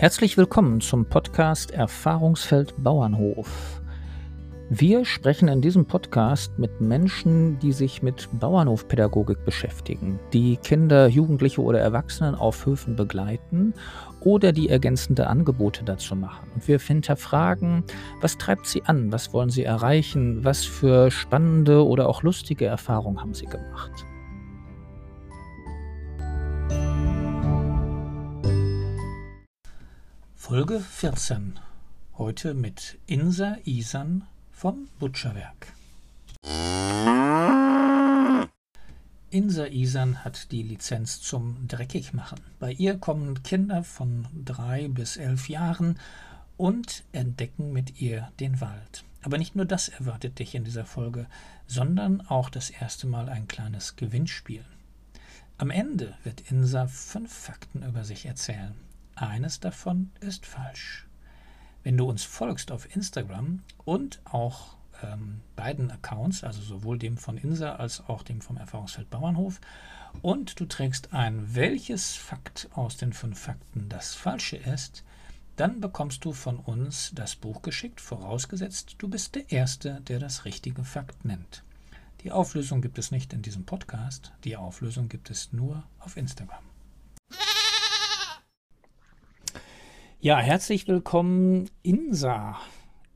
Herzlich willkommen zum Podcast Erfahrungsfeld Bauernhof. Wir sprechen in diesem Podcast mit Menschen, die sich mit Bauernhofpädagogik beschäftigen, die Kinder, Jugendliche oder Erwachsenen auf Höfen begleiten oder die ergänzende Angebote dazu machen. Und wir hinterfragen, was treibt sie an, was wollen sie erreichen, was für spannende oder auch lustige Erfahrungen haben sie gemacht. Folge 14. Heute mit Insa Isan vom Butcherwerk. Insa Isan hat die Lizenz zum Dreckigmachen. Bei ihr kommen Kinder von drei bis elf Jahren und entdecken mit ihr den Wald. Aber nicht nur das erwartet dich in dieser Folge, sondern auch das erste Mal ein kleines Gewinnspiel. Am Ende wird Insa fünf Fakten über sich erzählen. Eines davon ist falsch. Wenn du uns folgst auf Instagram und auch ähm, beiden Accounts, also sowohl dem von Insa als auch dem vom Erfahrungsfeld Bauernhof, und du trägst ein, welches Fakt aus den fünf Fakten das falsche ist, dann bekommst du von uns das Buch geschickt, vorausgesetzt, du bist der Erste, der das richtige Fakt nennt. Die Auflösung gibt es nicht in diesem Podcast, die Auflösung gibt es nur auf Instagram. Ja, herzlich willkommen, Insa.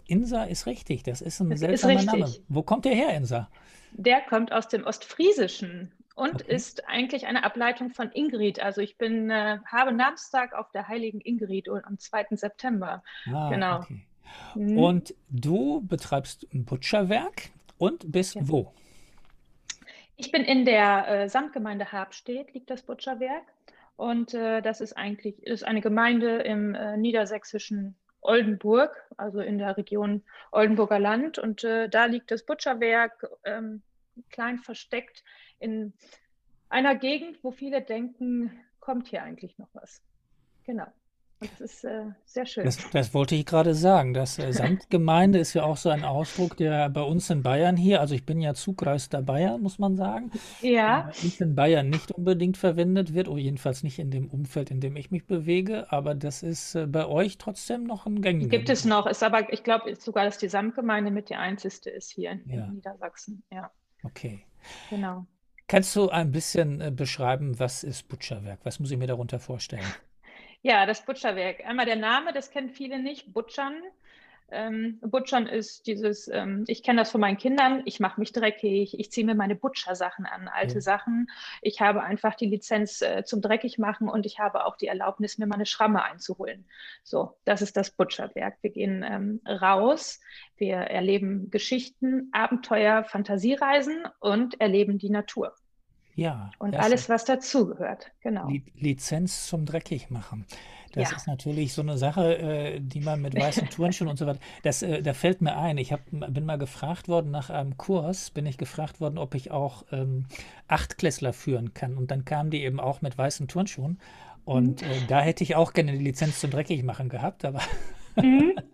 Insa ist richtig, das ist ein das seltsamer ist Name. Wo kommt der her, Insa? Der kommt aus dem Ostfriesischen und okay. ist eigentlich eine Ableitung von Ingrid. Also ich bin, äh, habe Namenstag auf der heiligen Ingrid am 2. September. Ah, genau. Okay. Mhm. Und du betreibst ein Butcherwerk und bist ja. wo? Ich bin in der äh, Samtgemeinde Habstedt, liegt das Butcherwerk. Und äh, das ist eigentlich ist eine Gemeinde im äh, niedersächsischen Oldenburg, also in der Region Oldenburger Land. Und äh, da liegt das Butcherwerk ähm, klein versteckt in einer Gegend, wo viele denken, kommt hier eigentlich noch was. Genau. Das ist äh, sehr schön. Das, das, wollte ich gerade sagen. Das äh, Samtgemeinde ist ja auch so ein Ausdruck, der bei uns in Bayern hier, also ich bin ja zugreister Bayer, muss man sagen. Ja. Äh, in Bayern nicht unbedingt verwendet wird, oder jedenfalls nicht in dem Umfeld, in dem ich mich bewege, aber das ist äh, bei euch trotzdem noch ein gängiger. Gibt es noch, ist aber, ich glaube sogar, dass die Samtgemeinde mit die einzigste ist hier in, ja. in Niedersachsen. Ja. Okay. Genau. Kannst du ein bisschen äh, beschreiben, was ist Butcherwerk? Was muss ich mir darunter vorstellen? Ja, das Butcherwerk. Einmal der Name, das kennen viele nicht, Butchern. Ähm, Butchern ist dieses, ähm, ich kenne das von meinen Kindern, ich mache mich dreckig, ich ziehe mir meine Butcher-Sachen an, alte ja. Sachen. Ich habe einfach die Lizenz äh, zum Dreckigmachen und ich habe auch die Erlaubnis, mir meine Schramme einzuholen. So, das ist das Butcherwerk. Wir gehen ähm, raus, wir erleben Geschichten, Abenteuer, Fantasiereisen und erleben die Natur. Ja. Und alles, was dazugehört, genau. Lizenz zum Dreckigmachen. Das ja. ist natürlich so eine Sache, äh, die man mit weißen Turnschuhen und so weiter. Das, äh, da fällt mir ein, ich hab, bin mal gefragt worden nach einem Kurs, bin ich gefragt worden, ob ich auch ähm, Achtklässler führen kann. Und dann kamen die eben auch mit weißen Turnschuhen. Und mhm. äh, da hätte ich auch gerne die Lizenz zum Dreckigmachen gehabt, aber Mhm.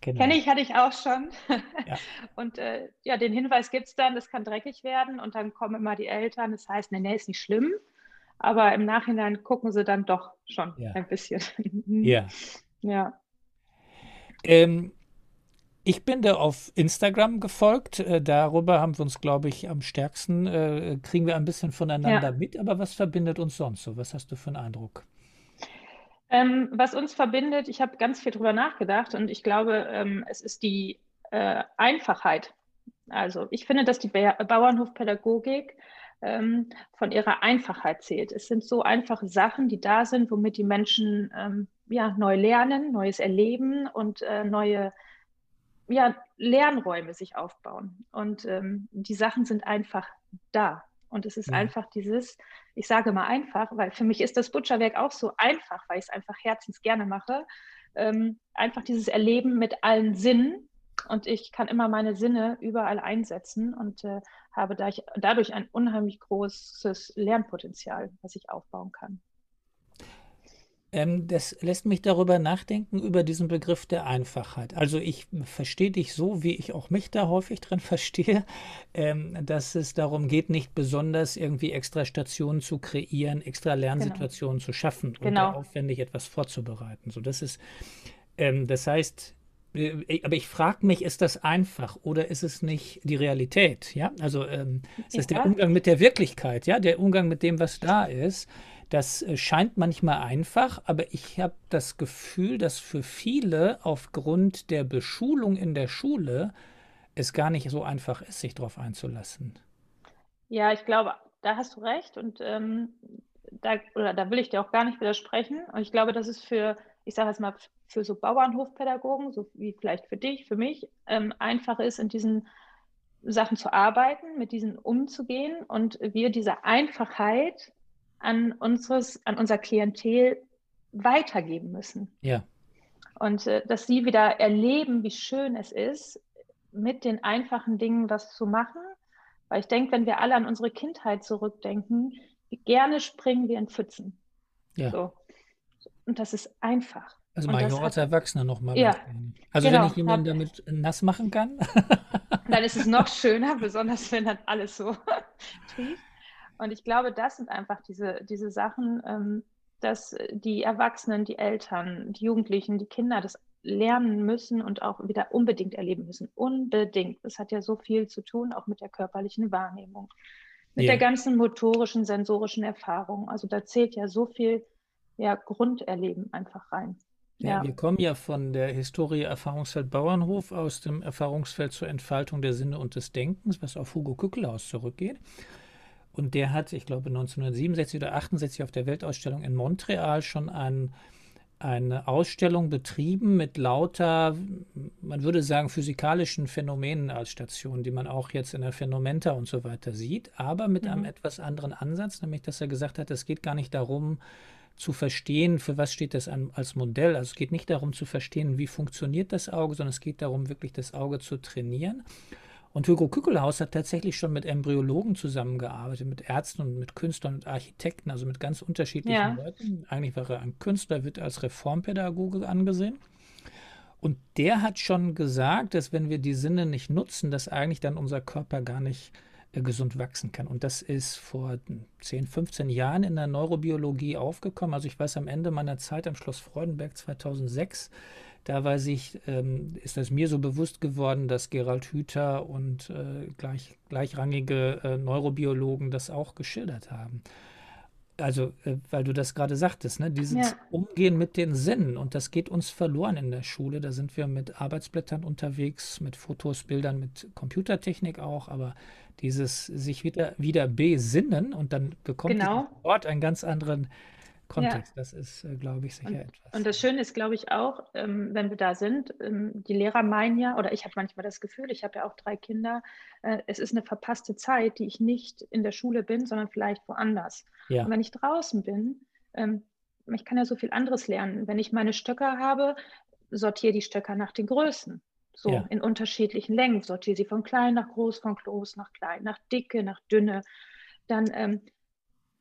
Genau. Kenne ich, hatte ich auch schon. Ja. Und äh, ja, den Hinweis gibt es dann, das kann dreckig werden und dann kommen immer die Eltern, das heißt, nee, nee, ist nicht schlimm. Aber im Nachhinein gucken sie dann doch schon ja. ein bisschen. Mhm. ja. Ja. Ähm, ich bin da auf Instagram gefolgt. Äh, darüber haben wir uns, glaube ich, am stärksten, äh, kriegen wir ein bisschen voneinander ja. mit. Aber was verbindet uns sonst so? Was hast du für einen Eindruck? Ähm, was uns verbindet, ich habe ganz viel drüber nachgedacht und ich glaube, ähm, es ist die äh, Einfachheit. Also ich finde, dass die ba Bauernhofpädagogik ähm, von ihrer Einfachheit zählt. Es sind so einfache Sachen, die da sind, womit die Menschen ähm, ja, neu lernen, Neues erleben und äh, neue ja, Lernräume sich aufbauen. Und ähm, die Sachen sind einfach da. Und es ist ja. einfach dieses, ich sage mal einfach, weil für mich ist das Butcherwerk auch so einfach, weil ich es einfach herzens gerne mache. Ähm, einfach dieses Erleben mit allen Sinnen. Und ich kann immer meine Sinne überall einsetzen und äh, habe dadurch ein unheimlich großes Lernpotenzial, was ich aufbauen kann. Ähm, das lässt mich darüber nachdenken, über diesen Begriff der Einfachheit. Also ich verstehe dich so, wie ich auch mich da häufig drin verstehe, ähm, dass es darum geht, nicht besonders irgendwie extra Stationen zu kreieren, extra Genau. Lernsituationen zu schaffen und Genau. aufwendig etwas vorzubereiten. So, das ist, ähm, das heißt, äh, aber ich frage mich, ist das einfach oder ist es nicht die Realität? Ja, also ähm, ist es der Ja, Umgang mit der Wirklichkeit, ja, der Umgang mit dem, was da ist. Das äh, scheint manchmal einfach, aber ich habe das Gefühl, dass für viele aufgrund der Beschulung in der Schule es gar nicht so einfach ist, sich darauf einzulassen. ja, ich glaube, da hast du recht und ähm, da, oder da will ich dir auch gar nicht widersprechen. Und ich glaube, dass es für, ich sage jetzt mal, für so Bauernhofpädagogen, so wie vielleicht für dich, für mich, ähm, einfach ist, in diesen Sachen zu arbeiten, mit diesen umzugehen und wir diese Einfachheit an unseres, an unser Klientel weitergeben müssen. Ja, Und äh, dass sie wieder erleben, wie schön es ist, mit den einfachen Dingen was zu machen. Weil ich denke, wenn wir alle an unsere Kindheit zurückdenken, wie gerne springen wir in Pfützen. ja. So. Und das ist einfach. Also mache ich auch als Erwachsener noch mal ja. Also wenn genau, ich jemanden damit nass machen kann. dann ist es noch schöner, besonders wenn dann alles so trieft. Und ich glaube, das sind einfach diese, diese Sachen, ähm, dass die Erwachsenen, die Eltern, die Jugendlichen, die Kinder das lernen müssen und auch wieder unbedingt erleben müssen. Unbedingt. Das hat ja so viel zu tun, auch mit der körperlichen Wahrnehmung, mit der Ja. ganzen motorischen, sensorischen Erfahrung. Also da zählt ja so viel ja, Grunderleben einfach rein. Ja, Ja, wir kommen ja von der Historie Erfahrungsfeld Bauernhof aus dem Erfahrungsfeld zur Entfaltung der Sinne und des Denkens, was auf Hugo Kückelhaus zurückgeht. Und der hat, ich glaube, 1967 oder 68 auf der Weltausstellung in Montreal schon ein, eine Ausstellung betrieben mit lauter, man würde sagen, physikalischen Phänomenen als Station, die man auch jetzt in der Phänomenta und so weiter sieht, aber mit einem mhm. etwas anderen Ansatz, nämlich dass er gesagt hat, es geht gar nicht darum, zu verstehen, für was steht das an, als Modell. Also es geht nicht darum zu verstehen, wie funktioniert das Auge, sondern es geht darum, wirklich das Auge zu trainieren. Und Hugo Kückelhaus hat tatsächlich schon mit Embryologen zusammengearbeitet, mit Ärzten und mit Künstlern und Architekten, also mit ganz unterschiedlichen Ja, Leuten. Eigentlich war er ein Künstler, wird als Reformpädagoge angesehen. Und der hat schon gesagt, dass wenn wir die Sinne nicht nutzen, dass eigentlich dann unser Körper gar nicht äh, gesund wachsen kann. Und das ist vor 10, 15 Jahren in der Neurobiologie aufgekommen. Also ich weiß, am Ende meiner Zeit am Schloss Freudenberg 2006, da weiß ich, ähm, ist das mir so bewusst geworden, dass Gerald Hüther und äh, gleich, gleichrangige äh, Neurobiologen das auch geschildert haben. Also, äh, weil du das gerade sagtest, ne, dieses ja, Umgehen mit den Sinnen und das geht uns verloren in der Schule. Da sind wir mit Arbeitsblättern unterwegs, mit Fotos, Bildern, mit Computertechnik auch, aber dieses sich wieder, wieder besinnen und dann bekommt genau. Wort einen ganz anderen Ja. Kontext. Das ist, äh, glaube ich, sicher Und, etwas. und das Schöne ist, glaube ich, auch, ähm, wenn wir da sind, ähm, die Lehrer meinen ja, oder ich habe manchmal das Gefühl, ich habe ja auch drei Kinder, äh, es ist eine verpasste Zeit, die ich nicht in der Schule bin, sondern vielleicht woanders. Und Ja, wenn ich draußen bin, ähm, ich kann ja so viel anderes lernen. Wenn ich meine Stöcker habe, sortiere die Stöcker nach den Größen. So ja, in unterschiedlichen Längen. Sortiere sie von klein nach groß, von groß nach klein, nach dicke, nach dünne. Dann ähm,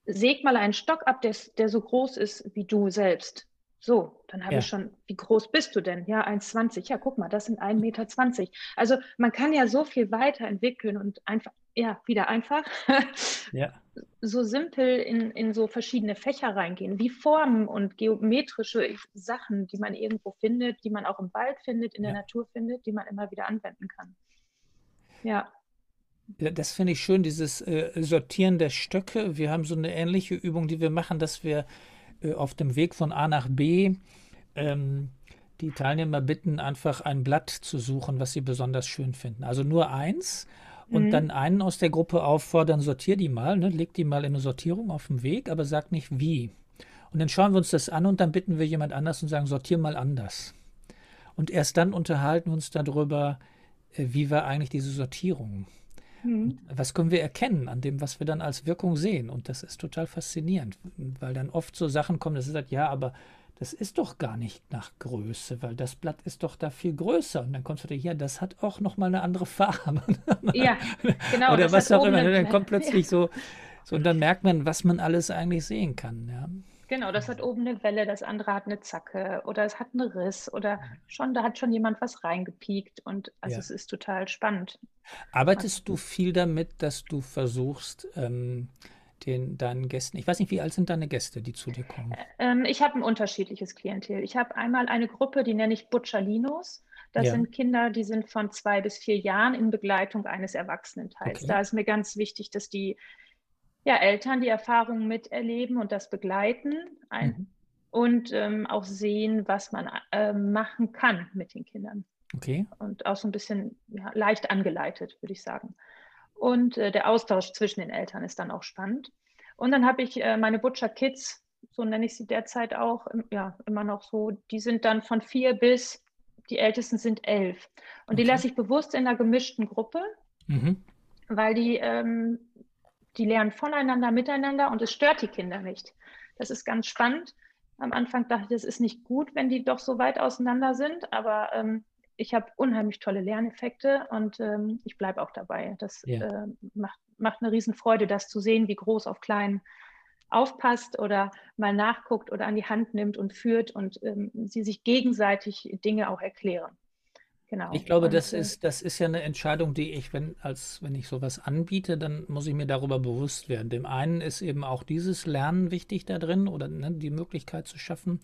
säg mal einen Stock ab, der, der so groß ist wie du selbst. So, dann habe ich ja, schon, wie groß bist du denn? Ja, 1,20. Ja, guck mal, das sind 1,20 Meter. Also man kann ja so viel weiterentwickeln und einfach, ja, wieder einfach ja, so simpel in, in so verschiedene Fächer reingehen, wie Formen und geometrische Sachen, die man irgendwo findet, die man auch im Wald findet, in der ja. Natur findet, die man immer wieder anwenden kann. Ja, Das finde ich schön, dieses äh, Sortieren der Stöcke. Wir haben so eine ähnliche Übung, die wir machen, dass wir äh, auf dem Weg von A nach B ähm, die Teilnehmer bitten, einfach ein Blatt zu suchen, was sie besonders schön finden. Also nur eins und dann mhm. einen aus der Gruppe auffordern, sortier die mal, ne, leg die mal in eine Sortierung auf dem Weg, aber sag nicht wie. Und dann schauen wir uns das an und dann bitten wir jemand anders und sagen, sortier mal anders. Und erst dann unterhalten wir uns darüber, äh, wie war eigentlich diese Sortierung. Mhm. was können wir erkennen an dem, was wir dann als Wirkung sehen? Und das ist total faszinierend, weil dann oft so Sachen kommen, dass es sagt, ja, aber das ist doch gar nicht nach Größe, weil das Blatt ist doch da viel größer. Und dann kommst du dir, ja, das hat auch nochmal eine andere Farbe. Ja, genau, Oder was auch immer. Dann kommt kleine, ja, plötzlich so, so, und dann merkt man, was man alles eigentlich sehen kann. Ja, Genau, das hat oben eine Welle, das andere hat eine Zacke oder es hat einen Riss oder schon, da hat schon jemand was reingepiekt und also Ja. es ist total spannend. Arbeitest du viel damit, dass du versuchst, ähm, den, deinen Gästen, ich weiß nicht, wie alt sind deine Gäste, die zu dir kommen? Ähm, ich habe ein unterschiedliches Klientel. Ich habe einmal eine Gruppe, die nenne ich Butchalinos. Das Ja, sind Kinder, die sind von zwei bis vier Jahren in Begleitung eines Erwachsenenteils. okay. Da ist mir ganz wichtig, dass die ja, Eltern die Erfahrungen miterleben und das begleiten ein, Mhm. und ähm, auch sehen, was man äh, machen kann mit den Kindern. Okay. Und auch so ein bisschen ja, leicht angeleitet, würde ich sagen. Und äh, der Austausch zwischen den Eltern ist dann auch spannend. Und dann habe ich äh, meine Butcher Kids, so nenne ich sie derzeit auch, im, ja, immer noch so, die sind dann von vier bis, die Ältesten sind elf. Und die Okay. lasse ich bewusst in einer gemischten Gruppe, Mhm. weil die, ähm, die lernen voneinander, miteinander und es stört die Kinder nicht. Das ist ganz spannend. Am Anfang dachte ich, das ist nicht gut, wenn die doch so weit auseinander sind, aber ähm, ich habe unheimlich tolle Lerneffekte und ähm, ich bleibe auch dabei. Das Ja. äh, macht, macht eine Riesenfreude, das zu sehen, wie groß auf klein aufpasst oder mal nachguckt oder an die Hand nimmt und führt und ähm, sie sich gegenseitig Dinge auch erklären. Genau. Ich glaube, Und, das äh, ist, das ist ja eine Entscheidung, die ich, wenn, als wenn ich sowas anbiete, dann muss ich mir darüber bewusst werden. Dem einen ist eben auch dieses Lernen wichtig da drin oder ne, die Möglichkeit zu schaffen.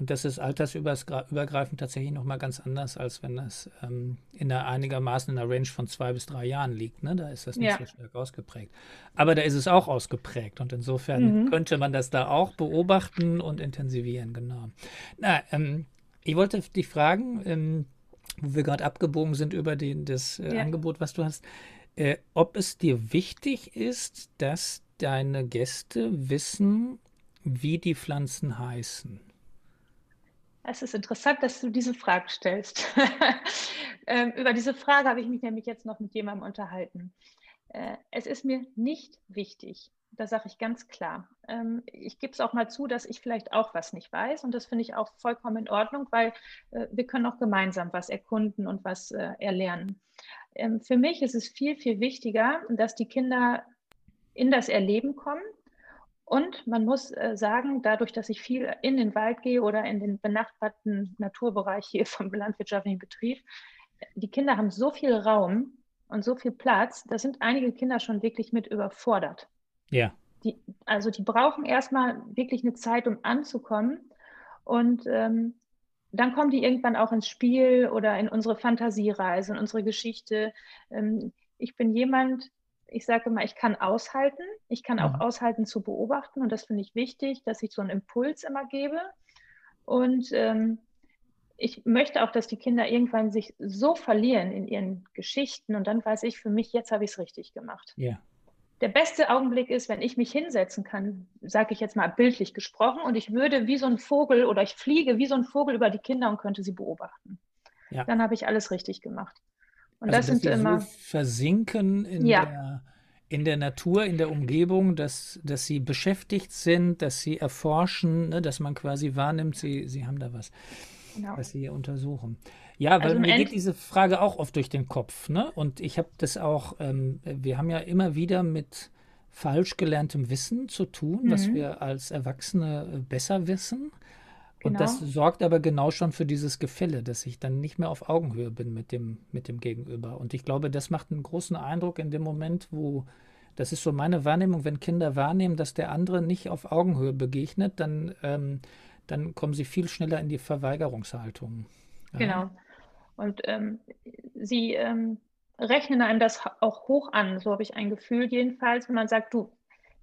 Und das ist altersübergreifend tatsächlich nochmal ganz anders, als wenn das ähm, in einer einigermaßen in einer Range von zwei bis drei Jahren liegt. Ne? Da ist das nicht Ja. so stark ausgeprägt. Aber da ist es auch ausgeprägt. Und insofern Mhm. könnte man das da auch beobachten und intensivieren, genau. Na, ähm, ich wollte dich fragen, ähm, wo wir gerade abgebogen sind über den, das äh, Ja. Angebot, was du hast, äh, ob es dir wichtig ist, dass deine Gäste wissen, wie die Pflanzen heißen. Es ist interessant, dass du diese Frage stellst. ähm, über diese Frage habe ich mich nämlich jetzt noch mit jemandem unterhalten. Äh, es ist mir nicht wichtig, das sage ich ganz klar. Ähm, ich gebe es auch mal zu, dass ich vielleicht auch was nicht weiß und das finde ich auch vollkommen in Ordnung, weil äh, wir können auch gemeinsam was erkunden und was äh, erlernen. Ähm, für mich ist es viel, viel wichtiger, dass die Kinder in das Erleben kommen und man muss äh, sagen, dadurch, dass ich viel in den Wald gehe oder in den benachbarten Naturbereich hier vom landwirtschaftlichen Betrieb, die Kinder haben so viel Raum und so viel Platz, da sind einige Kinder schon wirklich mit überfordert. Ja, Die, also die brauchen erstmal wirklich eine Zeit, um anzukommen. Und ähm, dann kommen die irgendwann auch ins Spiel oder in unsere Fantasiereise, in unsere Geschichte. Ähm, ich bin jemand, ich sage immer, ich kann aushalten. Ich kann auch Mhm. aushalten zu beobachten. Und das finde ich wichtig, dass ich so einen Impuls immer gebe. Und ähm, ich möchte auch, dass die Kinder irgendwann sich so verlieren in ihren Geschichten. Und dann weiß ich für mich, jetzt habe ich es richtig gemacht. ja, Der beste Augenblick ist, wenn ich mich hinsetzen kann, sage ich jetzt mal bildlich gesprochen, und ich würde wie so ein Vogel oder ich fliege wie so ein Vogel über die Kinder und könnte sie beobachten. ja. Dann habe ich alles richtig gemacht. Und Also, das sind immer, so versinken in ja, der, in der Natur, in der Umgebung, dass, dass sie beschäftigt sind, dass sie erforschen, ne, dass man quasi wahrnimmt, sie, sie haben da was, genau. was sie hier untersuchen. Ja, weil Also mir geht End, diese Frage auch oft durch den Kopf, ne? Und ich habe das auch, ähm, wir haben ja immer wieder mit falsch gelerntem Wissen zu tun, was mhm, wir als Erwachsene äh, besser wissen. Und das genau, sorgt aber genau schon für dieses Gefälle, dass ich dann nicht mehr auf Augenhöhe bin mit dem, mit dem Gegenüber. Und ich glaube, das macht einen großen Eindruck in dem Moment, wo, das ist so meine Wahrnehmung, wenn Kinder wahrnehmen, dass der andere nicht auf Augenhöhe begegnet, dann, ähm, dann kommen sie viel schneller in die Verweigerungshaltung. Ja, genau. Und ähm, sie ähm, rechnen einem das auch hoch an, so habe ich ein Gefühl jedenfalls, wenn man sagt, du,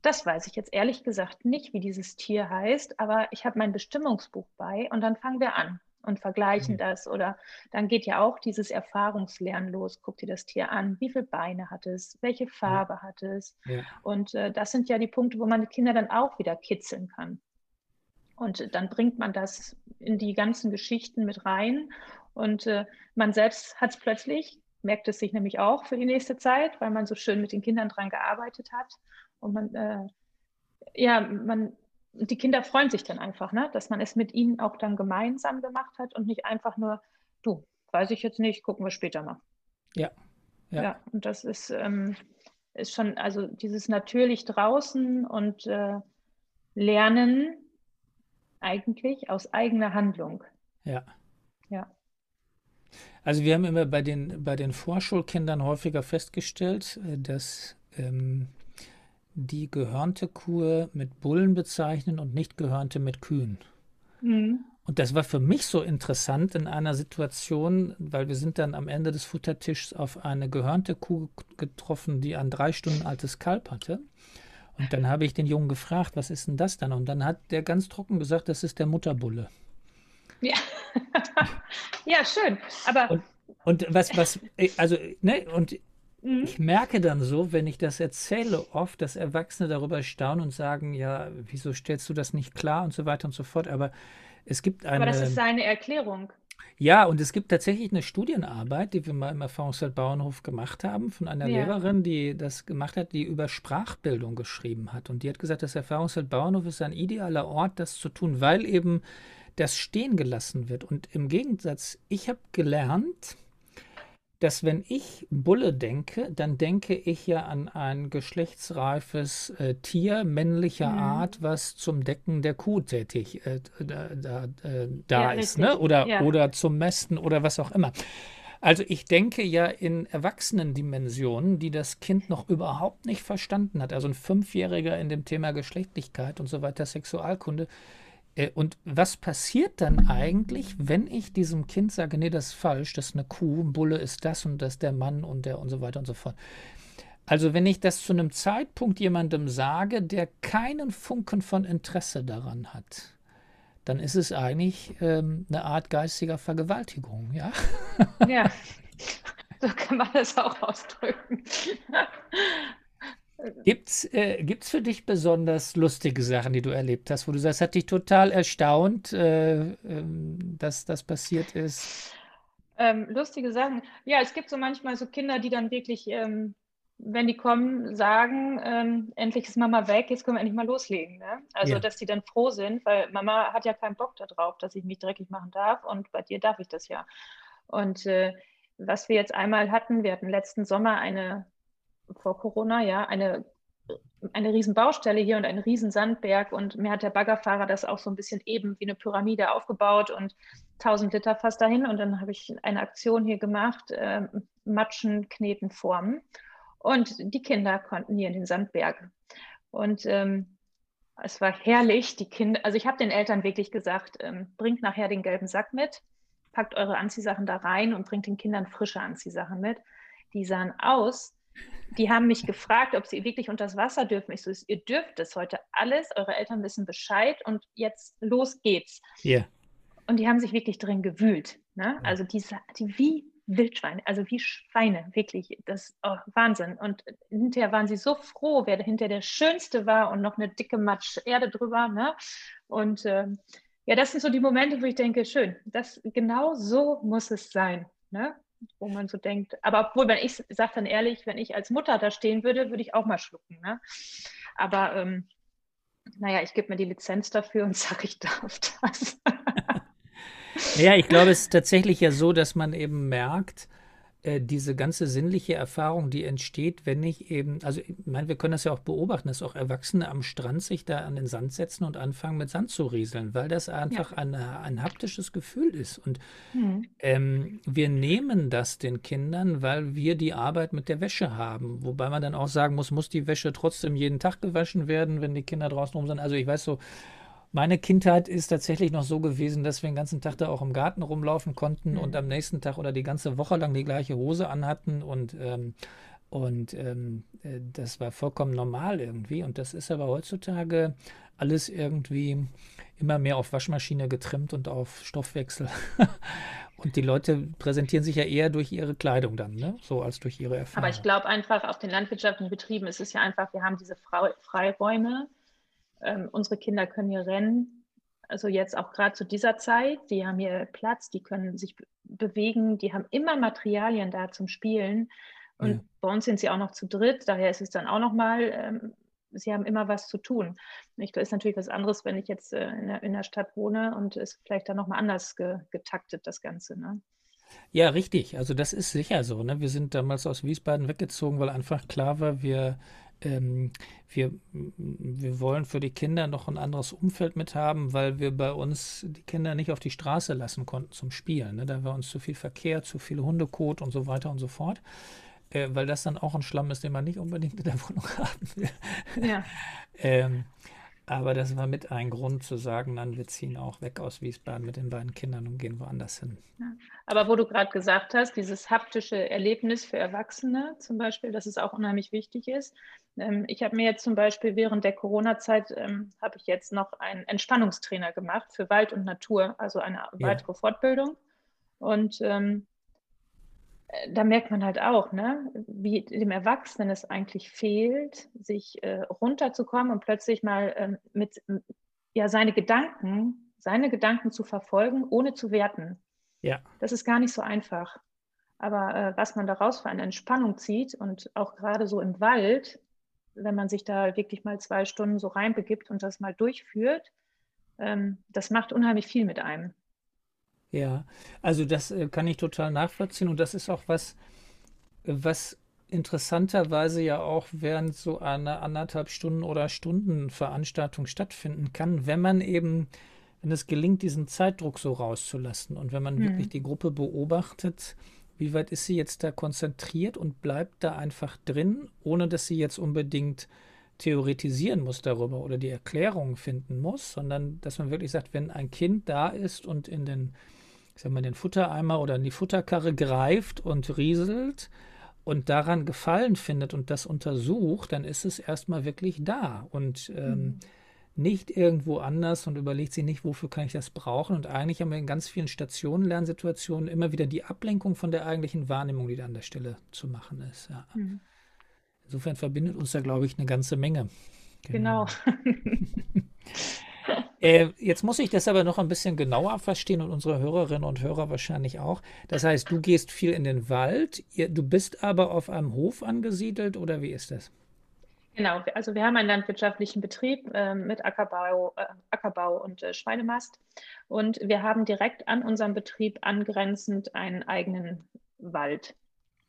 das weiß ich jetzt ehrlich gesagt nicht, wie dieses Tier heißt, aber ich habe mein Bestimmungsbuch bei und dann fangen wir an und vergleichen ja, das. Oder dann geht ja auch dieses Erfahrungslernen los. Guck dir das Tier an, wie viele Beine hat es, welche ja, Farbe hat es. ja, Und äh, das sind ja die Punkte, wo man die Kinder dann auch wieder kitzeln kann. Und dann bringt man das in die ganzen Geschichten mit rein. Und äh, man selbst hat es plötzlich, merkt es sich nämlich auch für die nächste Zeit, weil man so schön mit den Kindern dran gearbeitet hat. Und man, äh, ja, man, die Kinder freuen sich dann einfach, ne? dass man es mit ihnen auch dann gemeinsam gemacht hat und nicht einfach nur, du, weiß ich jetzt nicht, gucken wir später mal. ja, ja, Ja, und das ist, ähm, ist schon, also dieses natürlich draußen und äh, Lernen eigentlich aus eigener Handlung. Ja. Ja. Also wir haben immer bei den, bei den Vorschulkindern häufiger festgestellt, äh, dass ähm, die gehörnte Kur mit Bullen bezeichnen und nicht gehörnte mit Kühen. Mhm. Und das war für mich so interessant in einer Situation, weil wir sind dann am Ende des Futtertischs auf eine gehörnte Kuh getroffen, die ein drei Stunden altes Kalb hatte. Und dann habe ich den Jungen gefragt, was ist denn das dann? Und dann hat der ganz trocken gesagt, das ist der Mutterbulle. Ja, ja schön. Aber und, und was, was, also, ne, und mhm. ich merke dann so, wenn ich das erzähle, oft, dass Erwachsene darüber staunen und sagen, ja, wieso stellst du das nicht klar und so weiter und so fort. Aber es gibt eine. Aber das ist seine Erklärung. Ja, und es gibt tatsächlich eine Studienarbeit, die wir mal im Erfahrungsfeld Bauernhof gemacht haben, von einer ja. Lehrerin, die das gemacht hat, die über Sprachbildung geschrieben hat. Und die hat gesagt, das Erfahrungsfeld Bauernhof ist ein idealer Ort, das zu tun, weil eben das stehen gelassen wird. Und im Gegensatz, ich habe gelernt, dass wenn ich Bulle denke, dann denke ich ja an ein geschlechtsreifes äh, Tier männlicher mhm. Art, was zum Decken der Kuh tätig äh, da, da, äh, da ja, ist, ne? oder, ja. oder zum Mästen oder was auch immer. Also ich denke ja in Erwachsenendimensionen, die das Kind noch überhaupt nicht verstanden hat. Also ein Fünfjähriger in dem Thema Geschlechtlichkeit und so weiter, Sexualkunde, und was passiert dann eigentlich, wenn ich diesem Kind sage, nee, das ist falsch, das ist eine Kuh, ein Bulle ist das und das der Mann und der und so weiter und so fort. Also wenn ich das zu einem Zeitpunkt jemandem sage, der keinen Funken von Interesse daran hat, dann ist es eigentlich ähm, eine Art geistiger Vergewaltigung, ja? Ja, so kann man das auch ausdrücken. Gibt's, äh, gibt's für dich besonders lustige Sachen, die du erlebt hast, wo du sagst, hat dich total erstaunt, äh, ähm, dass das passiert ist? Ähm, lustige Sachen. Ja, es gibt so manchmal so Kinder, die dann wirklich, ähm, wenn die kommen, sagen, ähm, endlich ist Mama weg, jetzt können wir endlich mal loslegen. Ne? Also, ja. dass die dann froh sind, weil Mama hat ja keinen Bock darauf, dass ich mich dreckig machen darf und bei dir darf ich das ja. Und äh, was wir jetzt einmal hatten, wir hatten letzten Sommer eine vor Corona, ja, eine, eine riesen Baustelle hier und ein riesen Sandberg und mir hat der Baggerfahrer das auch so ein bisschen eben wie eine Pyramide aufgebaut und 1000 Liter fast dahin. Und dann habe ich eine Aktion hier gemacht, äh, Matschen, Kneten, Formen. Und die Kinder konnten hier in den Sandberg. Und ähm, es war herrlich, die Kinder, also ich habe den Eltern wirklich gesagt, ähm, bringt nachher den gelben Sack mit, packt eure Anziehsachen da rein und bringt den Kindern frische Anziehsachen mit. Die sahen aus, die haben mich gefragt, ob sie wirklich unter das Wasser dürfen. Ich so, ihr dürft es heute alles, eure Eltern wissen Bescheid und jetzt los geht's. Yeah. Und die haben sich wirklich drin gewühlt. Ne? Also die, die wie Wildschweine, also wie Schweine, wirklich, das oh, Wahnsinn. Und hinterher waren sie so froh, wer hinter der Schönste war und noch eine dicke Matsch Erde drüber. Ne? Und äh, ja, das sind so die Momente, wo ich denke, schön, das genau so muss es sein. Ne? Wo man so denkt, aber obwohl, wenn ich sage dann ehrlich, wenn ich als Mutter da stehen würde, würde ich auch mal schlucken. Ne? Aber ähm, naja, ich gebe mir die Lizenz dafür und sage, ich darf das. ja, ich glaube, es ist tatsächlich ja so, dass man eben merkt, diese ganze sinnliche Erfahrung, die entsteht, wenn ich eben, also ich meine, wir können das ja auch beobachten, dass auch Erwachsene am Strand sich da an den Sand setzen und anfangen mit Sand zu rieseln, weil das einfach ja. ein, ein haptisches Gefühl ist. Und mhm. ähm, wir nehmen das den Kindern, weil wir die Arbeit mit der Wäsche haben. Wobei man dann auch sagen muss, muss die Wäsche trotzdem jeden Tag gewaschen werden, wenn die Kinder draußen rum sind. Also ich weiß so, meine Kindheit ist tatsächlich noch so gewesen, dass wir den ganzen Tag da auch im Garten rumlaufen konnten mhm. und am nächsten Tag oder die ganze Woche lang die gleiche Hose anhatten und ähm, und ähm, äh, das war vollkommen normal irgendwie. Und das ist aber heutzutage alles irgendwie immer mehr auf Waschmaschine getrimmt und auf Stoffwechsel. und die Leute präsentieren sich ja eher durch ihre Kleidung dann, ne? so als durch ihre Erfahrung. Aber ich glaube einfach, auf den landwirtschaftlichen Betrieben ist es ja einfach, wir haben diese Freiräume ähm, unsere Kinder können hier rennen. Also jetzt auch gerade zu dieser Zeit, die haben hier Platz, die können sich bewegen, die haben immer Materialien da zum Spielen. Und ja. bei uns sind sie auch noch zu dritt, daher ist es dann auch nochmal, ähm, sie haben immer was zu tun. Ich, das ist natürlich was anderes, wenn ich jetzt äh, in, der, in, der, Stadt wohne und es vielleicht dann nochmal anders ge, getaktet, das Ganze. Ne? Ja, richtig. Also das ist sicher so. Ne? Wir sind damals aus Wiesbaden weggezogen, weil einfach klar war, wir ähm, wir, wir wollen für die Kinder noch ein anderes Umfeld mit haben, weil wir bei uns die Kinder nicht auf die Straße lassen konnten zum Spielen. Ne? Da war uns zu viel Verkehr, zu viel Hundekot und so weiter und so fort. Äh, weil das dann auch ein Schlamm ist, den man nicht unbedingt in der Wohnung haben will. Ja. ähm, aber das war mit ein Grund zu sagen, dann wir ziehen auch weg aus Wiesbaden mit den beiden Kindern und gehen woanders hin. Ja. Aber wo du gerade gesagt hast, dieses haptische Erlebnis für Erwachsene zum Beispiel, dass es auch unheimlich wichtig ist. Ähm, ich habe mir jetzt zum Beispiel während der Corona-Zeit, ähm, habe ich jetzt noch einen Entspannungstrainer gemacht für Wald und Natur, also eine weitere ja. Fortbildung. Und ähm, äh, da merkt man halt auch, ne, wie dem Erwachsenen es eigentlich fehlt, sich äh, runterzukommen und plötzlich mal ähm, mit ja seine Gedanken, seine Gedanken zu verfolgen, ohne zu werten. Ja. Das ist gar nicht so einfach. Aber äh, was man daraus für eine Entspannung zieht und auch gerade so im Wald, wenn man sich da wirklich mal zwei Stunden so reinbegibt und das mal durchführt, ähm, das macht unheimlich viel mit einem. Ja, also das äh, kann ich total nachvollziehen und das ist auch was, was interessanterweise ja auch während so einer anderthalb Stunden oder Stunden Veranstaltung stattfinden kann, wenn man eben, wenn es gelingt, diesen Zeitdruck so rauszulassen und wenn man hm. wirklich die Gruppe beobachtet, wie weit ist sie jetzt da konzentriert und bleibt da einfach drin, ohne dass sie jetzt unbedingt theoretisieren muss darüber oder die Erklärung finden muss, sondern dass man wirklich sagt, wenn ein Kind da ist und in den ich sag mal, den Futtereimer oder in die Futterkarre greift und rieselt und daran Gefallen findet und das untersucht, dann ist es erstmal wirklich da und ähm, mhm. nicht irgendwo anders und überlegt sich nicht, wofür kann ich das brauchen. Und eigentlich haben wir in ganz vielen Stationen, Lernsituationen immer wieder die Ablenkung von der eigentlichen Wahrnehmung, die da an der Stelle zu machen ist. Ja. Mhm. Insofern verbindet uns da, glaube ich, eine ganze Menge. Genau. genau. Äh, jetzt muss ich das aber noch ein bisschen genauer verstehen und unsere Hörerinnen und Hörer wahrscheinlich auch. Das heißt, du gehst viel in den Wald, ihr, du bist aber auf einem Hof angesiedelt oder wie ist das? Genau, also wir haben einen landwirtschaftlichen Betrieb äh, mit Ackerbau, äh, Ackerbau und äh, Schweinemast und wir haben direkt an unserem Betrieb angrenzend einen eigenen Wald.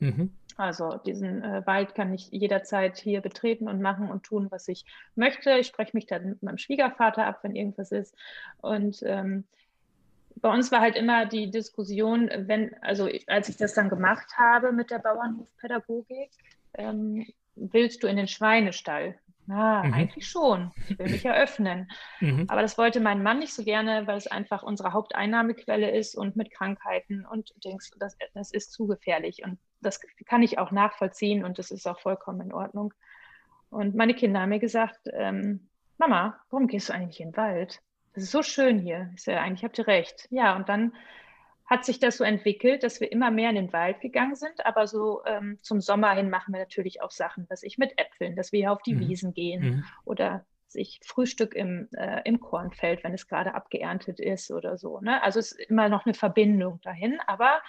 Mhm. Also diesen äh, Wald kann ich jederzeit hier betreten und machen und tun, was ich möchte. Ich spreche mich dann mit meinem Schwiegervater ab, wenn irgendwas ist. Und ähm, bei uns war halt immer die Diskussion, wenn, also als ich das dann gemacht habe mit der Bauernhofpädagogik, ähm, willst du in den Schweinestall? Na, mhm. eigentlich schon. Ich will mich eröffnen. Mhm. Aber das wollte mein Mann nicht so gerne, weil es einfach unsere Haupteinnahmequelle ist und mit Krankheiten und denkst, das, das ist zu gefährlich. Und das kann ich auch nachvollziehen und das ist auch vollkommen in Ordnung. Und meine Kinder haben mir gesagt, ähm, Mama, warum gehst du eigentlich in den Wald? Das ist so schön hier. Ich sage, eigentlich habt ihr recht. Ja, und dann hat sich das so entwickelt, dass wir immer mehr in den Wald gegangen sind. Aber so ähm, zum Sommer hin machen wir natürlich auch Sachen, was ich mit Äpfeln, dass wir hier auf die mhm. Wiesen gehen mhm. oder sich Frühstück im, äh, im Kornfeld, wenn es gerade abgeerntet ist oder so. Ne? Also es ist immer noch eine Verbindung dahin. Aber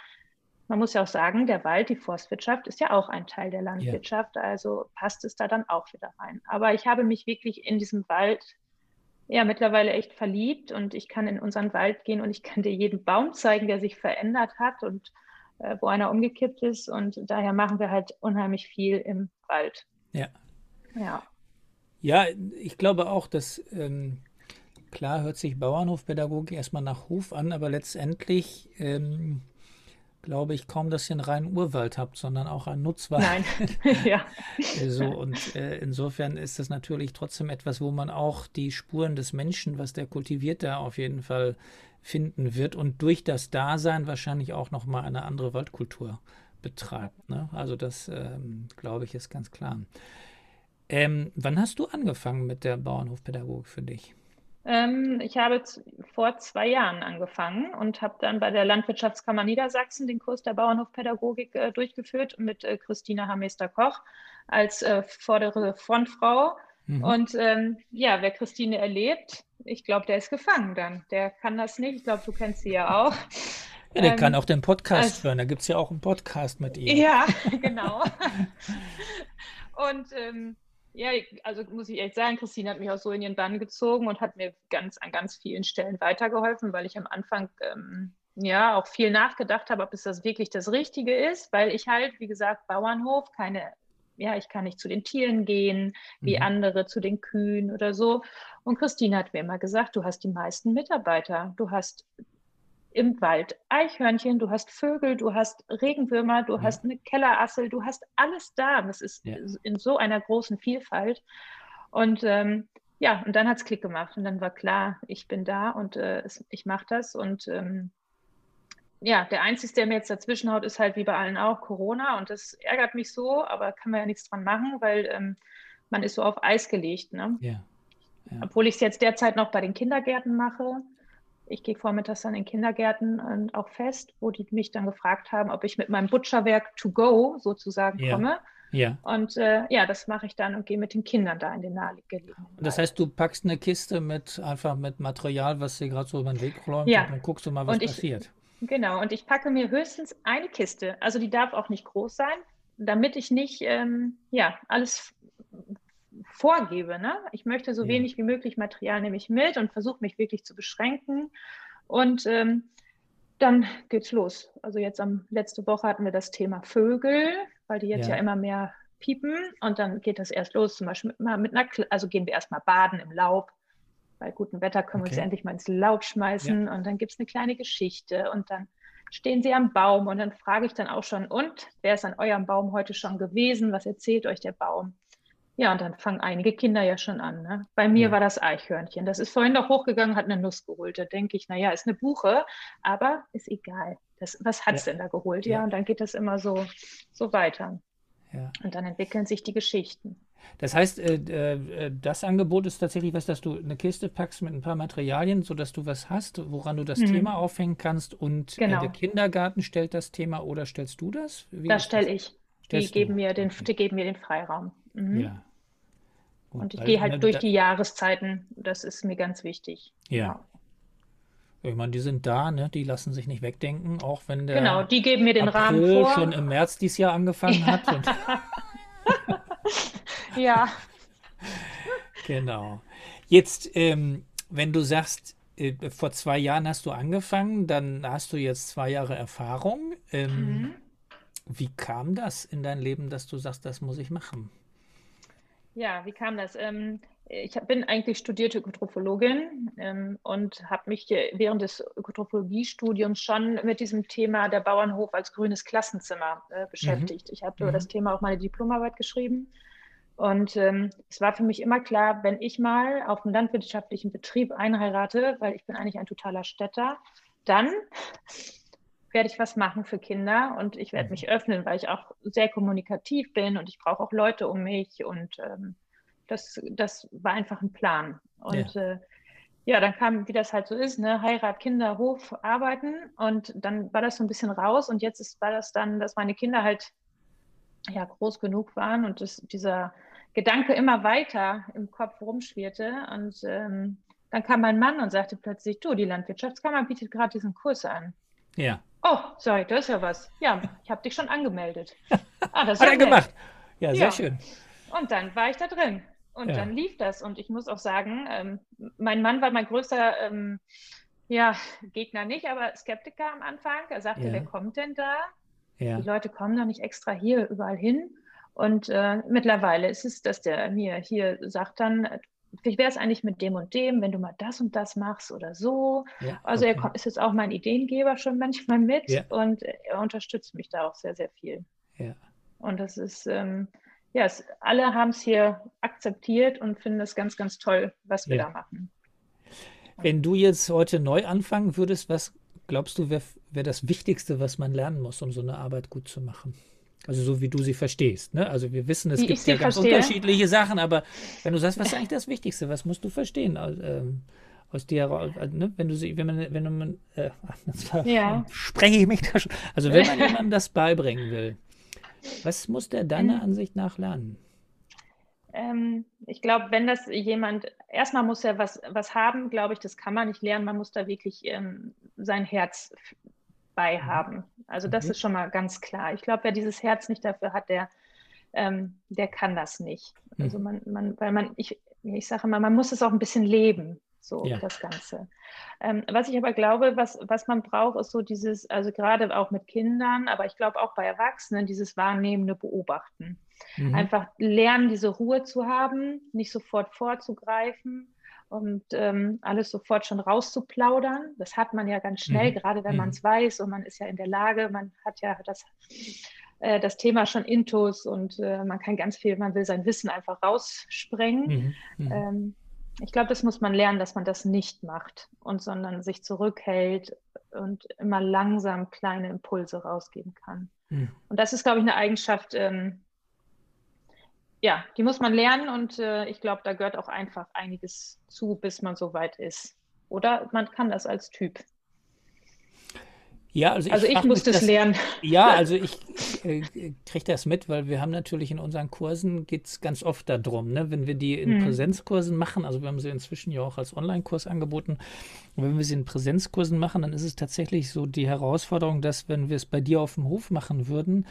man muss ja auch sagen, der Wald, die Forstwirtschaft ist ja auch ein Teil der Landwirtschaft, ja. also passt es da dann auch wieder rein. Aber ich habe mich wirklich in diesem Wald ja mittlerweile echt verliebt und ich kann in unseren Wald gehen und ich kann dir jeden Baum zeigen, der sich verändert hat und äh, wo einer umgekippt ist und daher machen wir halt unheimlich viel im Wald. Ja. Ja. Ja, ich glaube auch, dass ähm, klar hört sich Bauernhofpädagogik erstmal nach Hof an, aber letztendlich ähm, glaube ich, kaum, dass ihr einen reinen Urwald habt, sondern auch einen Nutzwald. Nein, ja. so, und äh, insofern ist das natürlich trotzdem etwas, wo man auch die Spuren des Menschen, was der kultiviert, da auf jeden Fall finden wird und durch das Dasein wahrscheinlich auch nochmal eine andere Waldkultur betreibt. Ne? Also das, ähm, glaube ich, ist ganz klar. Ähm, wann hast du angefangen mit der Bauernhofpädagogik für dich? Ähm, ich habe vor zwei Jahren angefangen und habe dann bei der Landwirtschaftskammer Niedersachsen den Kurs der Bauernhofpädagogik äh, durchgeführt mit äh, Christina Hamester-Koch als äh, vordere Frontfrau. Mhm. Und ähm, ja, wer Christine erlebt, ich glaube, der ist gefangen dann. Der kann das nicht. Ich glaube, du kennst sie ja auch. Ja, der ähm, kann auch den Podcast also, hören. Da gibt es ja auch einen Podcast mit ihr. Ja, genau. und ähm, ja, also muss ich echt sagen, Christine hat mich auch so in ihren Bann gezogen und hat mir ganz an ganz vielen Stellen weitergeholfen, weil ich am Anfang ähm, ja auch viel nachgedacht habe, ob es das wirklich das Richtige ist, weil ich halt, wie gesagt, Bauernhof, keine ja, ich kann nicht zu den Tieren gehen, wie Mhm. andere zu den Kühen oder so. Und Christine hat mir immer gesagt, du hast die meisten Mitarbeiter. Du hast im Wald Eichhörnchen, du hast Vögel, du hast Regenwürmer, du Ja. hast eine Kellerassel, du hast alles da. Das ist Ja. in so einer großen Vielfalt. Und ähm, ja, und dann hat es Klick gemacht. Und dann war klar, ich bin da und äh, es, ich mache das. Und ähm, ja, der Einzige, der mir jetzt dazwischen haut, ist halt wie bei allen auch Corona. Und das ärgert mich so, aber kann man ja nichts dran machen, weil ähm, man ist so auf Eis gelegt. Ne? Ja. Ja. Obwohl ich es jetzt derzeit noch bei den Kindergärten mache. Ich gehe vormittags dann in Kindergärten und auch fest, wo die mich dann gefragt haben, ob ich mit meinem Butcherwerk to go sozusagen Ja. komme. Ja. Und äh, ja, das mache ich dann und gehe mit den Kindern da in den nahegelegenen Und das heißt, du packst eine Kiste mit einfach mit Material, was dir gerade so über den Weg läuft, Ja. und dann guckst du mal, was ich- passiert. Genau, und ich packe mir höchstens eine Kiste. Also die darf auch nicht groß sein, damit ich nicht ähm, ja, alles vorgebe. Ne? Ich möchte so Ja. wenig wie möglich Material nehme ich mit und versuche mich wirklich zu beschränken. Und ähm, dann geht's los. Also jetzt am letzte Woche hatten wir das Thema Vögel, weil die jetzt Ja. ja, immer mehr piepen. Und dann geht das erst los, zum Beispiel mit, mal mit einer, Kle- also gehen wir erstmal baden im Laub. Bei gutem Wetter können wir uns Okay. ja endlich mal ins Laub schmeißen. Und dann gibt es eine kleine Geschichte. Und dann stehen sie am Baum. Und dann frage ich dann auch schon, und wer ist an eurem Baum heute schon gewesen? Was erzählt euch der Baum? Ja, und dann fangen einige Kinder ja schon an. Ne? Bei mir Ja. war das Eichhörnchen. Das ist vorhin noch hochgegangen, hat eine Nuss geholt. Da denke ich, naja, ist eine Buche, aber ist egal. Das, was hat es Ja. denn da geholt? Ja. Ja. und dann geht das immer so, so weiter. Ja. Und dann entwickeln sich die Geschichten. Das heißt, äh, äh, das Angebot ist tatsächlich was, dass du eine Kiste packst mit ein paar Materialien, sodass du was hast, woran du das Mhm. Thema aufhängen kannst. Und äh, Genau. der Kindergarten stellt das Thema oder stellst du das? Wie Das stelle ich. Die du? geben, mir den, die geben mir den Freiraum. Mhm. Ja. Gut, Und ich gehe ne, halt durch da- die Jahreszeiten. Das ist mir ganz wichtig. Ja. Ich meine, die sind da, ne? Die lassen sich nicht wegdenken, auch wenn der Genau, die geben mir den Rahmen April vor. schon im März dieses Jahr angefangen hat. Und, Ja, genau. Jetzt, ähm, wenn du sagst, äh, vor zwei Jahren hast du angefangen, dann hast du jetzt zwei Jahre Erfahrung. Ähm, Mhm. Wie kam das in dein Leben, dass du sagst, das muss ich machen? Ja, wie kam das? Ähm, ich bin eigentlich studierte Ökotrophologin ähm, und habe mich hier während des Ökotrophologiestudiums schon mit diesem Thema der Bauernhof als grünes Klassenzimmer äh, beschäftigt. Ich habe über Mhm. das Thema auch meine Diplomarbeit geschrieben. Und ähm, es war für mich immer klar, wenn ich mal auf einen landwirtschaftlichen Betrieb einheirate, weil ich bin eigentlich ein totaler Städter, dann werde ich was machen für Kinder und ich werde Mhm. mich öffnen, weil ich auch sehr kommunikativ bin und ich brauche auch Leute um mich und ähm, das, das war einfach ein Plan. Und ja. Äh, ja, dann kam, wie das halt so ist, ne, Heirat, Kinder, Hof, Arbeiten und dann war das so ein bisschen raus und jetzt ist, war das dann, dass meine Kinder halt ja groß genug waren und das, dieser Gedanke immer weiter im Kopf rumschwirrte und ähm, dann kam mein Mann und sagte plötzlich, du, die Landwirtschaftskammer bietet gerade diesen Kurs an. Ja. Oh, sorry, das ist ja was. Ja, ich habe dich schon angemeldet. Ah, das Hat er nett. gemacht. Ja, sehr ja. schön. Und dann war ich da drin. Und ja. dann lief das. Und ich muss auch sagen, ähm, mein Mann war mein größter ähm, ja, Gegner nicht, aber Skeptiker am Anfang. Er sagte, ja. wer kommt denn da? Die Leute kommen doch nicht extra hier überall hin. Und äh, mittlerweile ist es, dass der mir hier sagt dann, wie wäre es eigentlich mit dem und dem, wenn du mal das und das machst oder so. Ja, also okay. er ist jetzt auch mein Ideengeber schon manchmal mit ja. und er unterstützt mich da auch sehr, sehr viel. Ja. Und das ist, ähm, ja, es, alle haben es hier akzeptiert und finden es ganz, ganz toll, was wir da machen. Wenn du jetzt heute neu anfangen würdest, was glaubst du, wäre wär das Wichtigste, was man lernen muss, um so eine Arbeit gut zu machen? Also so wie du sie verstehst. Ne? Also wir wissen, es wie gibt ja ganz verstehe. unterschiedliche Sachen, aber wenn du sagst, was ist eigentlich das Wichtigste, was musst du verstehen aus, ähm, aus dir, ne? wenn du sie, wenn man, wenn man, äh, ja. spreche ich mich da schon. Also wenn man jemandem das beibringen will, was muss der deiner Ansicht nach lernen? Ähm, ich glaube, wenn das jemand, erstmal muss er was, was haben, glaube ich, das kann man nicht lernen. Man muss da wirklich ähm, sein Herz bei haben. Also das mhm. ist schon mal ganz klar. Ich glaube, wer dieses Herz nicht dafür hat, der, ähm, der kann das nicht. Mhm. Also man, man, weil man, ich, ich sage immer, man muss es auch ein bisschen leben. so ja. das Ganze. Ähm, was ich aber glaube, was, was man braucht, ist so dieses, also gerade auch mit Kindern, aber ich glaube auch bei Erwachsenen, dieses wahrnehmende Beobachten. Mhm. Einfach lernen, diese Ruhe zu haben, nicht sofort vorzugreifen und ähm, alles sofort schon rauszuplaudern. Das hat man ja ganz schnell, mhm. gerade wenn mhm. man es weiß und man ist ja in der Lage, man hat ja das, äh, das Thema schon intus und äh, man kann ganz viel, man will sein Wissen einfach raussprengen. Mhm. mhm. Ähm, ich glaube, das muss man lernen, dass man das nicht macht und sondern sich zurückhält und immer langsam kleine Impulse rausgeben kann. Mhm. Und das ist, glaube ich, eine Eigenschaft, ähm, ja, die muss man lernen und äh, ich glaube, da gehört auch einfach einiges zu, bis man so weit ist. Oder man kann das als Typ. Ja, also ich, also ich musste es lernen. Ja, also ich äh, kriege das mit, weil wir haben natürlich in unseren Kursen geht es ganz oft darum, ne? wenn wir die in hm. Präsenzkursen machen, also wir haben sie inzwischen ja auch als Online-Kurs angeboten, und wenn wir sie in Präsenzkursen machen, dann ist es tatsächlich so die Herausforderung, dass wenn wir es bei dir auf dem Hof machen würden,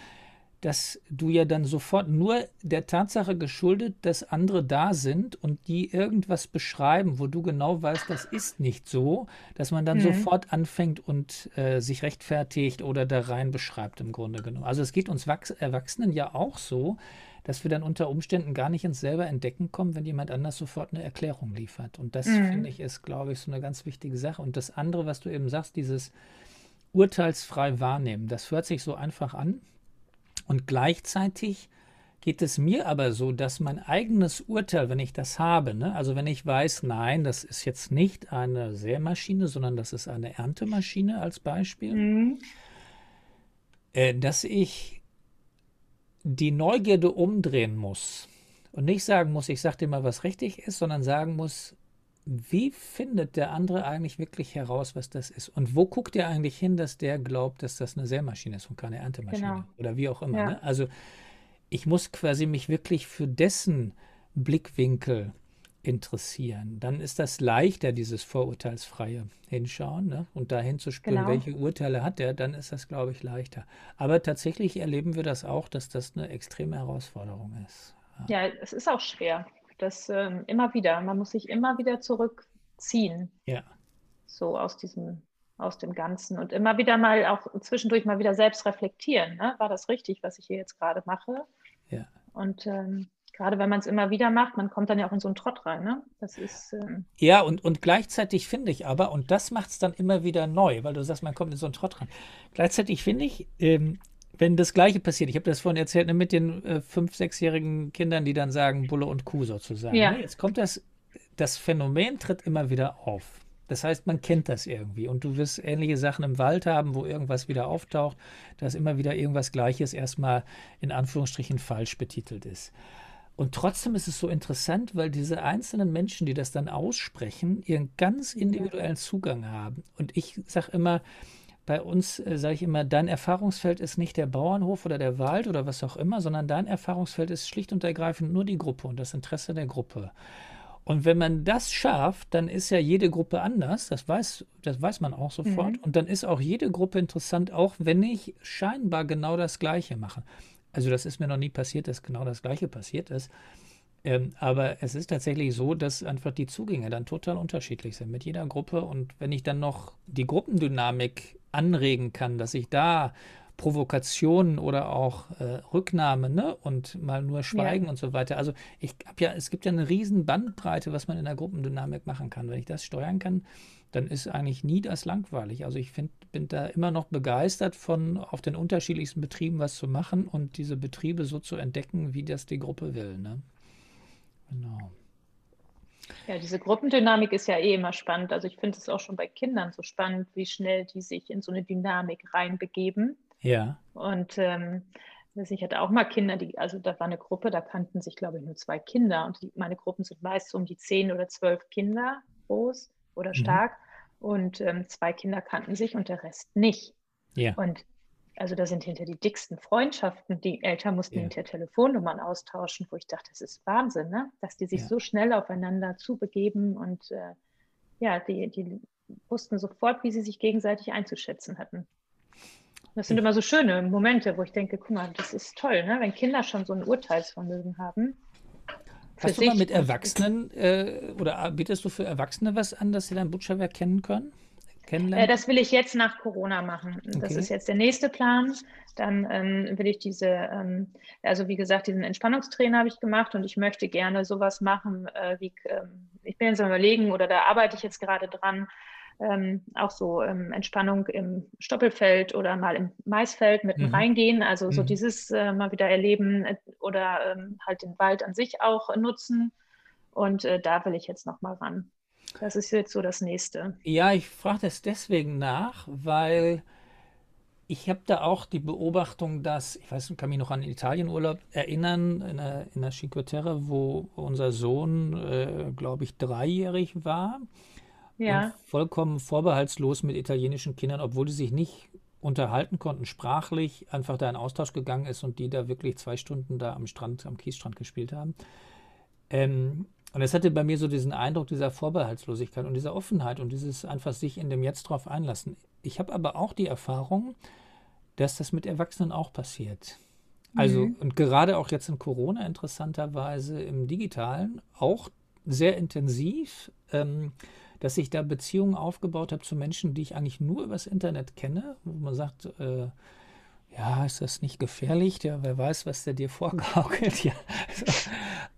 dass du ja dann sofort nur der Tatsache geschuldet, dass andere da sind und die irgendwas beschreiben, wo du genau weißt, das ist nicht so, dass man dann mhm. sofort anfängt und äh, sich rechtfertigt oder da rein beschreibt im Grunde genommen. Also es geht uns Wachs Erwachsenen ja auch so, dass wir dann unter Umständen gar nicht ins selber entdecken kommen, wenn jemand anders sofort eine Erklärung liefert. Und das mhm. finde ich ist, glaube ich, so eine ganz wichtige Sache. Und das andere, was du eben sagst, dieses urteilsfrei wahrnehmen, das hört sich so einfach an und gleichzeitig geht es mir aber so, dass mein eigenes Urteil, wenn ich das habe, ne, also wenn ich weiß, nein, das ist jetzt nicht eine Sämaschine, sondern das ist eine Erntemaschine als Beispiel, mhm. äh, dass ich die Neugierde umdrehen muss und nicht sagen muss, ich sage dir mal, was richtig ist, sondern sagen muss, wie findet der andere eigentlich wirklich heraus, was das ist? Und wo guckt er eigentlich hin, dass der glaubt, dass das eine Sämaschine ist und keine Erntemaschine? Genau. Oder wie auch immer. Ja. Ne? Also ich muss quasi mich wirklich für dessen Blickwinkel interessieren. Dann ist das leichter, dieses vorurteilsfreie Hinschauen ne? und dahin zu spüren, genau. welche Urteile hat er, dann ist das, glaube ich, leichter. Aber tatsächlich erleben wir das auch, dass das eine extreme Herausforderung ist. Ja, ja es ist auch schwer. Das ähm, immer wieder. Man muss sich immer wieder zurückziehen. Ja. So aus diesem, aus dem Ganzen. Und immer wieder mal auch zwischendurch mal wieder selbst reflektieren. Ne? War das richtig, was ich hier jetzt gerade mache? Ja. Und ähm, gerade wenn man es immer wieder macht, man kommt dann ja auch in so einen Trott rein. Ne? Das ist. Ähm ja, und, und gleichzeitig finde ich aber, und das macht es dann immer wieder neu, weil du sagst, man kommt in so einen Trott rein. Gleichzeitig finde ich, ähm, wenn das Gleiche passiert, ich habe das vorhin erzählt, ne, mit den äh, fünf-, sechsjährigen Kindern, die dann sagen Bulle und Kuh sozusagen. Ja. Ne? Jetzt kommt das, das Phänomen tritt immer wieder auf. Das heißt, man kennt das irgendwie und du wirst ähnliche Sachen im Wald haben, wo irgendwas wieder auftaucht, dass immer wieder irgendwas Gleiches erstmal in Anführungsstrichen falsch betitelt ist. Und trotzdem ist es so interessant, weil diese einzelnen Menschen, die das dann aussprechen, ihren ganz individuellen Zugang haben. Und ich sage immer, bei uns äh, sage ich immer, dein Erfahrungsfeld ist nicht der Bauernhof oder der Wald oder was auch immer, sondern dein Erfahrungsfeld ist schlicht und ergreifend nur die Gruppe und das Interesse der Gruppe. Und wenn man das schafft, dann ist ja jede Gruppe anders, das weiß, das weiß man auch sofort. Mhm. Und dann ist auch jede Gruppe interessant, auch wenn ich scheinbar genau das Gleiche mache. Also das ist mir noch nie passiert, dass genau das Gleiche passiert ist. Ähm, aber es ist tatsächlich so, dass einfach die Zugänge dann total unterschiedlich sind mit jeder Gruppe. Und wenn ich dann noch die Gruppendynamik anregen kann, dass ich da Provokationen oder auch äh, Rücknahme ne? und mal nur Schweigen ja. und so weiter. Also ich habe ja, es gibt ja eine riesen Bandbreite, was man in der Gruppendynamik machen kann. Wenn ich das steuern kann, dann ist eigentlich nie das langweilig. Also ich find, bin da immer noch begeistert von auf den unterschiedlichsten Betrieben was zu machen und diese Betriebe so zu entdecken, wie das die Gruppe will. Ne? Genau. Ja, diese Gruppendynamik ist ja eh immer spannend. Also ich finde es auch schon bei Kindern so spannend, wie schnell die sich in so eine Dynamik reinbegeben. Ja. Und ähm, ich hatte auch mal Kinder, die, also da war eine Gruppe, da kannten sich, glaube ich, nur zwei Kinder. Und die, meine Gruppen sind meist so um die zehn oder zwölf Kinder groß oder mhm. stark. Mhm. Und ähm, zwei Kinder kannten sich und der Rest nicht. Ja. Und also da sind hinter die dicksten Freundschaften. Die Eltern mussten ja. hinter Telefonnummern austauschen, wo ich dachte, das ist Wahnsinn, ne? dass die sich ja. so schnell aufeinander zubegeben und äh, ja, die, die wussten sofort, wie sie sich gegenseitig einzuschätzen hatten. Das sind immer so schöne Momente, wo ich denke, guck mal, das ist toll, ne? wenn Kinder schon so ein Urteilsvermögen haben. Hast du mal mit Erwachsenen äh, oder bietest du für Erwachsene was an, dass sie dein Butcherwerk kennen können? Kennenlernen? Äh, das will ich jetzt nach Corona machen. Okay. Das ist jetzt der nächste Plan. Dann ähm, will ich diese, ähm, also wie gesagt, diesen Entspannungstrainer habe ich gemacht und ich möchte gerne sowas machen, äh, wie, ähm, ich bin jetzt am überlegen oder da arbeite ich jetzt gerade dran, ähm, auch so ähm, Entspannung im Stoppelfeld oder mal im Maisfeld mit mhm. reingehen. Also so mhm. dieses äh, mal wieder erleben äh, oder ähm, halt den Wald an sich auch nutzen. Und äh, da will ich jetzt noch mal ran. Das ist jetzt so das nächste. Ja, ich frage das deswegen nach, weil ich habe da auch die Beobachtung, dass, ich weiß, kann mich noch an Italienurlaub erinnern, in der, in der Cinque Terre, wo unser Sohn, äh, glaube ich, dreijährig war ja. und vollkommen vorbehaltslos mit italienischen Kindern, obwohl die sich nicht unterhalten konnten, sprachlich, einfach da in Austausch gegangen ist und die da wirklich zwei Stunden da am Strand, am Kiesstrand gespielt haben. Ähm, und es hatte bei mir so diesen Eindruck dieser Vorbehaltslosigkeit und dieser Offenheit und dieses einfach sich in dem Jetzt drauf einlassen. Ich habe aber auch die Erfahrung, dass das mit Erwachsenen auch passiert. Also, mhm. und gerade auch jetzt in Corona interessanterweise im Digitalen auch sehr intensiv. Ähm, dass ich da Beziehungen aufgebaut habe zu Menschen, die ich eigentlich nur übers Internet kenne, wo man sagt, äh, ja, ist das nicht gefährlich? Ja, wer weiß, was der dir vorgaukelt. Ja.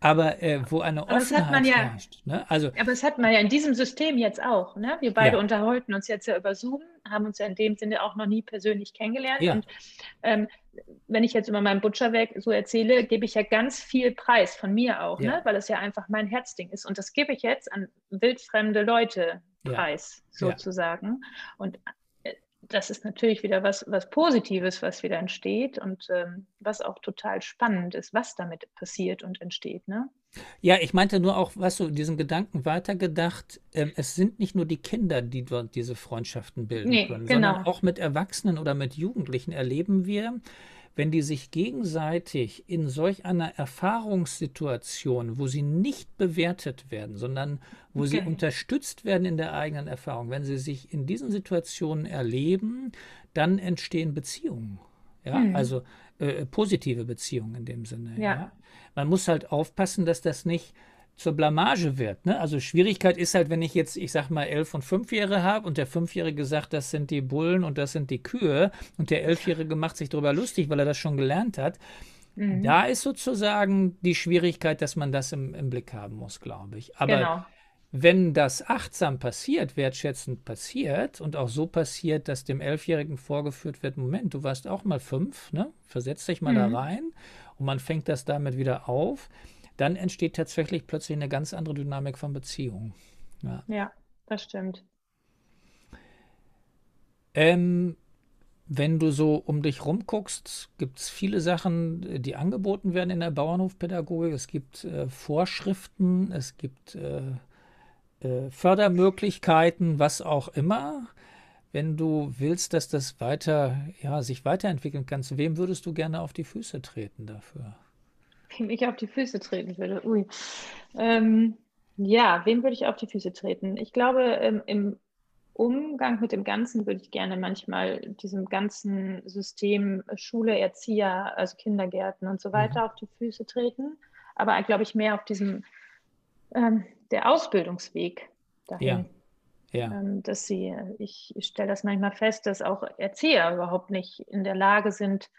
Aber äh, wo eine Offenheit ja, herrscht. Ne? Also, aber das hat man ja in diesem System jetzt auch. Ne? Wir beide ja. unterhalten uns jetzt ja über Zoom, haben uns ja in dem Sinne auch noch nie persönlich kennengelernt. Ja. Und ähm, wenn ich jetzt über mein Butcherwerk so erzähle, gebe ich ja ganz viel Preis von mir auch, ne? weil es ja einfach mein Herzding ist. Und das gebe ich jetzt an wildfremde Leute preis, sozusagen. Und das ist natürlich wieder was, was Positives, was wieder entsteht und ähm, was auch total spannend ist, was damit passiert und entsteht. Ne? Ja, ich meinte nur auch, weißt du, diesen Gedanken weitergedacht, ähm, es sind nicht nur die Kinder, die dort diese Freundschaften bilden nee, können, genau. sondern auch mit Erwachsenen oder mit Jugendlichen erleben wir, wenn die sich gegenseitig in solch einer Erfahrungssituation, wo sie nicht bewertet werden, sondern wo okay. sie unterstützt werden in der eigenen Erfahrung, wenn sie sich in diesen Situationen erleben, dann entstehen Beziehungen. Ja, mhm. also äh, positive Beziehungen in dem Sinne. Ja. ja. Man muss halt aufpassen, dass das nicht zur Blamage wird. Ne? Also Schwierigkeit ist halt, wenn ich jetzt, ich sag mal, elf und fünfjährige habe und der Fünfjährige sagt, das sind die Bullen und das sind die Kühe und der Elfjährige macht sich darüber lustig, weil er das schon gelernt hat. Mhm. Da ist sozusagen die Schwierigkeit, dass man das im, im Blick haben muss, glaube ich. Aber genau. wenn das achtsam passiert, wertschätzend passiert und auch so passiert, dass dem Elfjährigen vorgeführt wird, Moment, du warst auch mal fünf, ne? versetz dich mal mhm. da rein und man fängt das damit wieder auf, dann entsteht tatsächlich plötzlich eine ganz andere Dynamik von Beziehungen. Ja, ja das stimmt. Ähm, wenn du so um dich rumguckst, gibt es viele Sachen, die angeboten werden in der Bauernhofpädagogik. Es gibt äh, Vorschriften, es gibt äh, äh, Fördermöglichkeiten, was auch immer. Wenn du willst, dass das weiter, ja, sich weiterentwickeln kann, zu wem würdest du gerne auf die Füße treten dafür? wem ich auf die Füße treten würde. Ui. Ähm, ja, wem würde ich auf die Füße treten? Ich glaube, ähm, im Umgang mit dem Ganzen würde ich gerne manchmal diesem ganzen System Schule, Erzieher, also Kindergärten und so weiter mhm. auf die Füße treten. Aber glaube ich mehr auf diesem ähm, der Ausbildungsweg dahin. Ja. Ja. Ähm, dass sie, ich, ich stelle das manchmal fest, dass auch Erzieher überhaupt nicht in der Lage sind,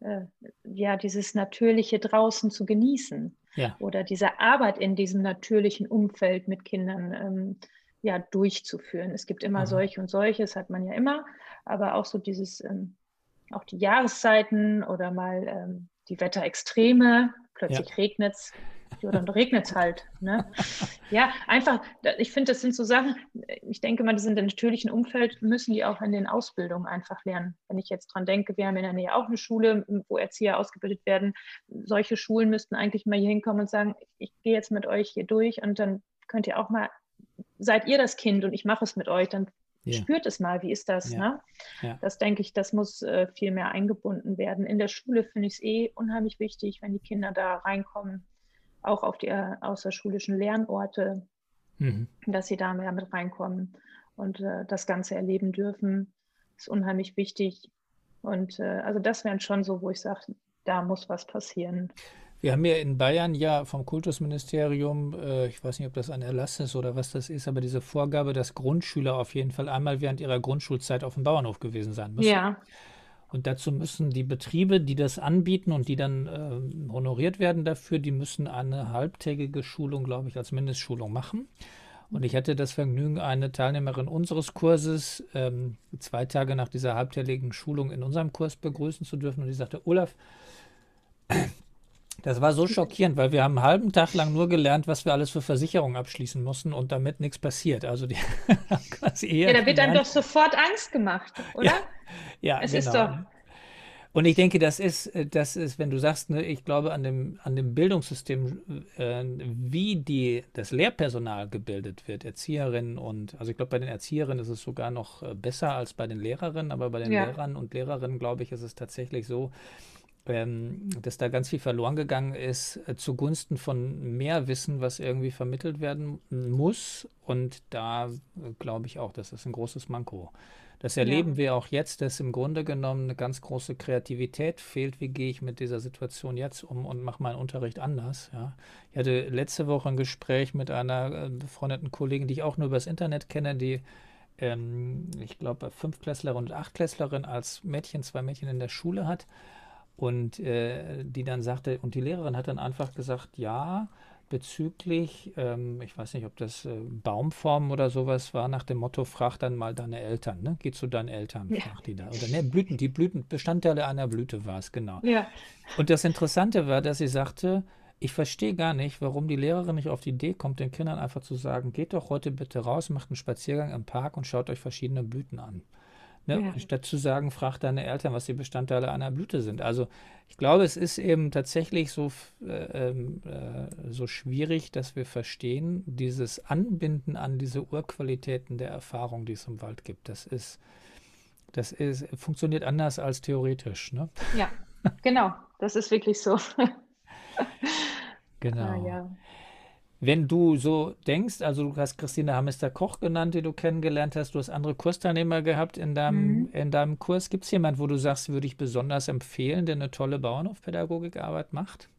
äh, ja, dieses Natürliche draußen zu genießen ja. oder diese Arbeit in diesem natürlichen Umfeld mit Kindern ähm, ja, durchzuführen. Es gibt immer mhm. solche und solche, das hat man ja immer, aber auch so dieses, ähm, auch die Jahreszeiten oder mal ähm, die Wetterextreme, plötzlich ja. regnet es, ja, dann regnet es halt. Ne? Ja, einfach, ich finde, das sind so Sachen, ich denke mal, die sind im natürlichen Umfeld, müssen die auch in den Ausbildungen einfach lernen. Wenn ich jetzt dran denke, wir haben in der Nähe auch eine Schule, wo Erzieher ausgebildet werden. Solche Schulen müssten eigentlich mal hier hinkommen und sagen, ich gehe jetzt mit euch hier durch und dann könnt ihr auch mal, seid ihr das Kind und ich mache es mit euch, dann ja. spürt es mal, wie ist das? Ja. Ne? Ja. Das denke ich, das muss äh, viel mehr eingebunden werden. In der Schule finde ich es eh unheimlich wichtig, wenn die Kinder da reinkommen, auch auf die äh, außerschulischen Lernorte, mhm. dass sie da mehr mit reinkommen und äh, das Ganze erleben dürfen, ist unheimlich wichtig. Und äh, also das wären schon so, wo ich sage, da muss was passieren. Wir haben ja in Bayern ja vom Kultusministerium, äh, ich weiß nicht, ob das ein Erlass ist oder was das ist, aber diese Vorgabe, dass Grundschüler auf jeden Fall einmal während ihrer Grundschulzeit auf dem Bauernhof gewesen sein müssen. Ja. Und dazu müssen die Betriebe, die das anbieten und die dann äh, honoriert werden dafür, die müssen eine halbtägige Schulung, glaube ich, als Mindestschulung machen. Und ich hatte das Vergnügen, eine Teilnehmerin unseres Kurses ähm, zwei Tage nach dieser halbtägigen Schulung in unserem Kurs begrüßen zu dürfen. Und die sagte, Olaf, das war so schockierend, weil wir haben einen halben Tag lang nur gelernt, was wir alles für Versicherungen abschließen mussten und damit nichts passiert. Also die haben quasi eher. Ja, da wird dann doch sofort Angst gemacht, oder? Ja, ja es genau. ist doch. Und ich denke, das ist, äh, das ist, wenn du sagst, ne, ich glaube an dem, an dem Bildungssystem, äh, wie die, das Lehrpersonal gebildet wird, Erzieherinnen und, also ich glaube, bei den Erzieherinnen ist es sogar noch äh, besser als bei den Lehrerinnen, aber bei den ja. Lehrern und Lehrerinnen, glaube ich, ist es tatsächlich so, ähm, dass da ganz viel verloren gegangen ist äh, zugunsten von mehr Wissen, was irgendwie vermittelt werden muss. Und da äh, glaube ich auch, das ist ein großes Manko. Das erleben ja. wir auch jetzt, dass im Grunde genommen eine ganz große Kreativität fehlt. Wie gehe ich mit dieser Situation jetzt um und mache meinen Unterricht anders? Ja. Ich hatte letzte Woche ein Gespräch mit einer äh, befreundeten Kollegin, die ich auch nur übers Internet kenne, die ähm, ich glaube, Fünfklässlerin und Achtklässlerin als Mädchen, zwei Mädchen in der Schule hat. Und äh, die dann sagte, und die Lehrerin hat dann einfach gesagt, ja, bezüglich, ähm, ich weiß nicht, ob das äh, Baumformen oder sowas war, nach dem Motto, frag dann mal deine Eltern, ne? Geh zu deinen Eltern, ja. frag die da. Oder ne, Blüten, die Blüten, Bestandteile einer Blüte war es, genau. Ja. Und das Interessante war, dass sie sagte, ich verstehe gar nicht, warum die Lehrerin nicht auf die Idee kommt, den Kindern einfach zu sagen, geht doch heute bitte raus, macht einen Spaziergang im Park und schaut euch verschiedene Blüten an. Ne? Ja. Statt zu sagen, frag deine Eltern, was die Bestandteile einer Blüte sind. Also ich glaube, es ist eben tatsächlich so, äh, ähm, äh, so schwierig, dass wir verstehen, dieses Anbinden an diese Urqualitäten der Erfahrung, die es im Wald gibt. Das ist, das ist, funktioniert anders als theoretisch. Ne? Ja, genau. Das ist wirklich so. genau. Ah, ja. Wenn du so denkst, also du hast Christine Hamester-Koch genannt, die du kennengelernt hast, du hast andere Kursteilnehmer gehabt in deinem, mhm. in deinem Kurs. Gibt es jemanden, wo du sagst, würde ich besonders empfehlen, der eine tolle Bauernhofpädagogikarbeit macht?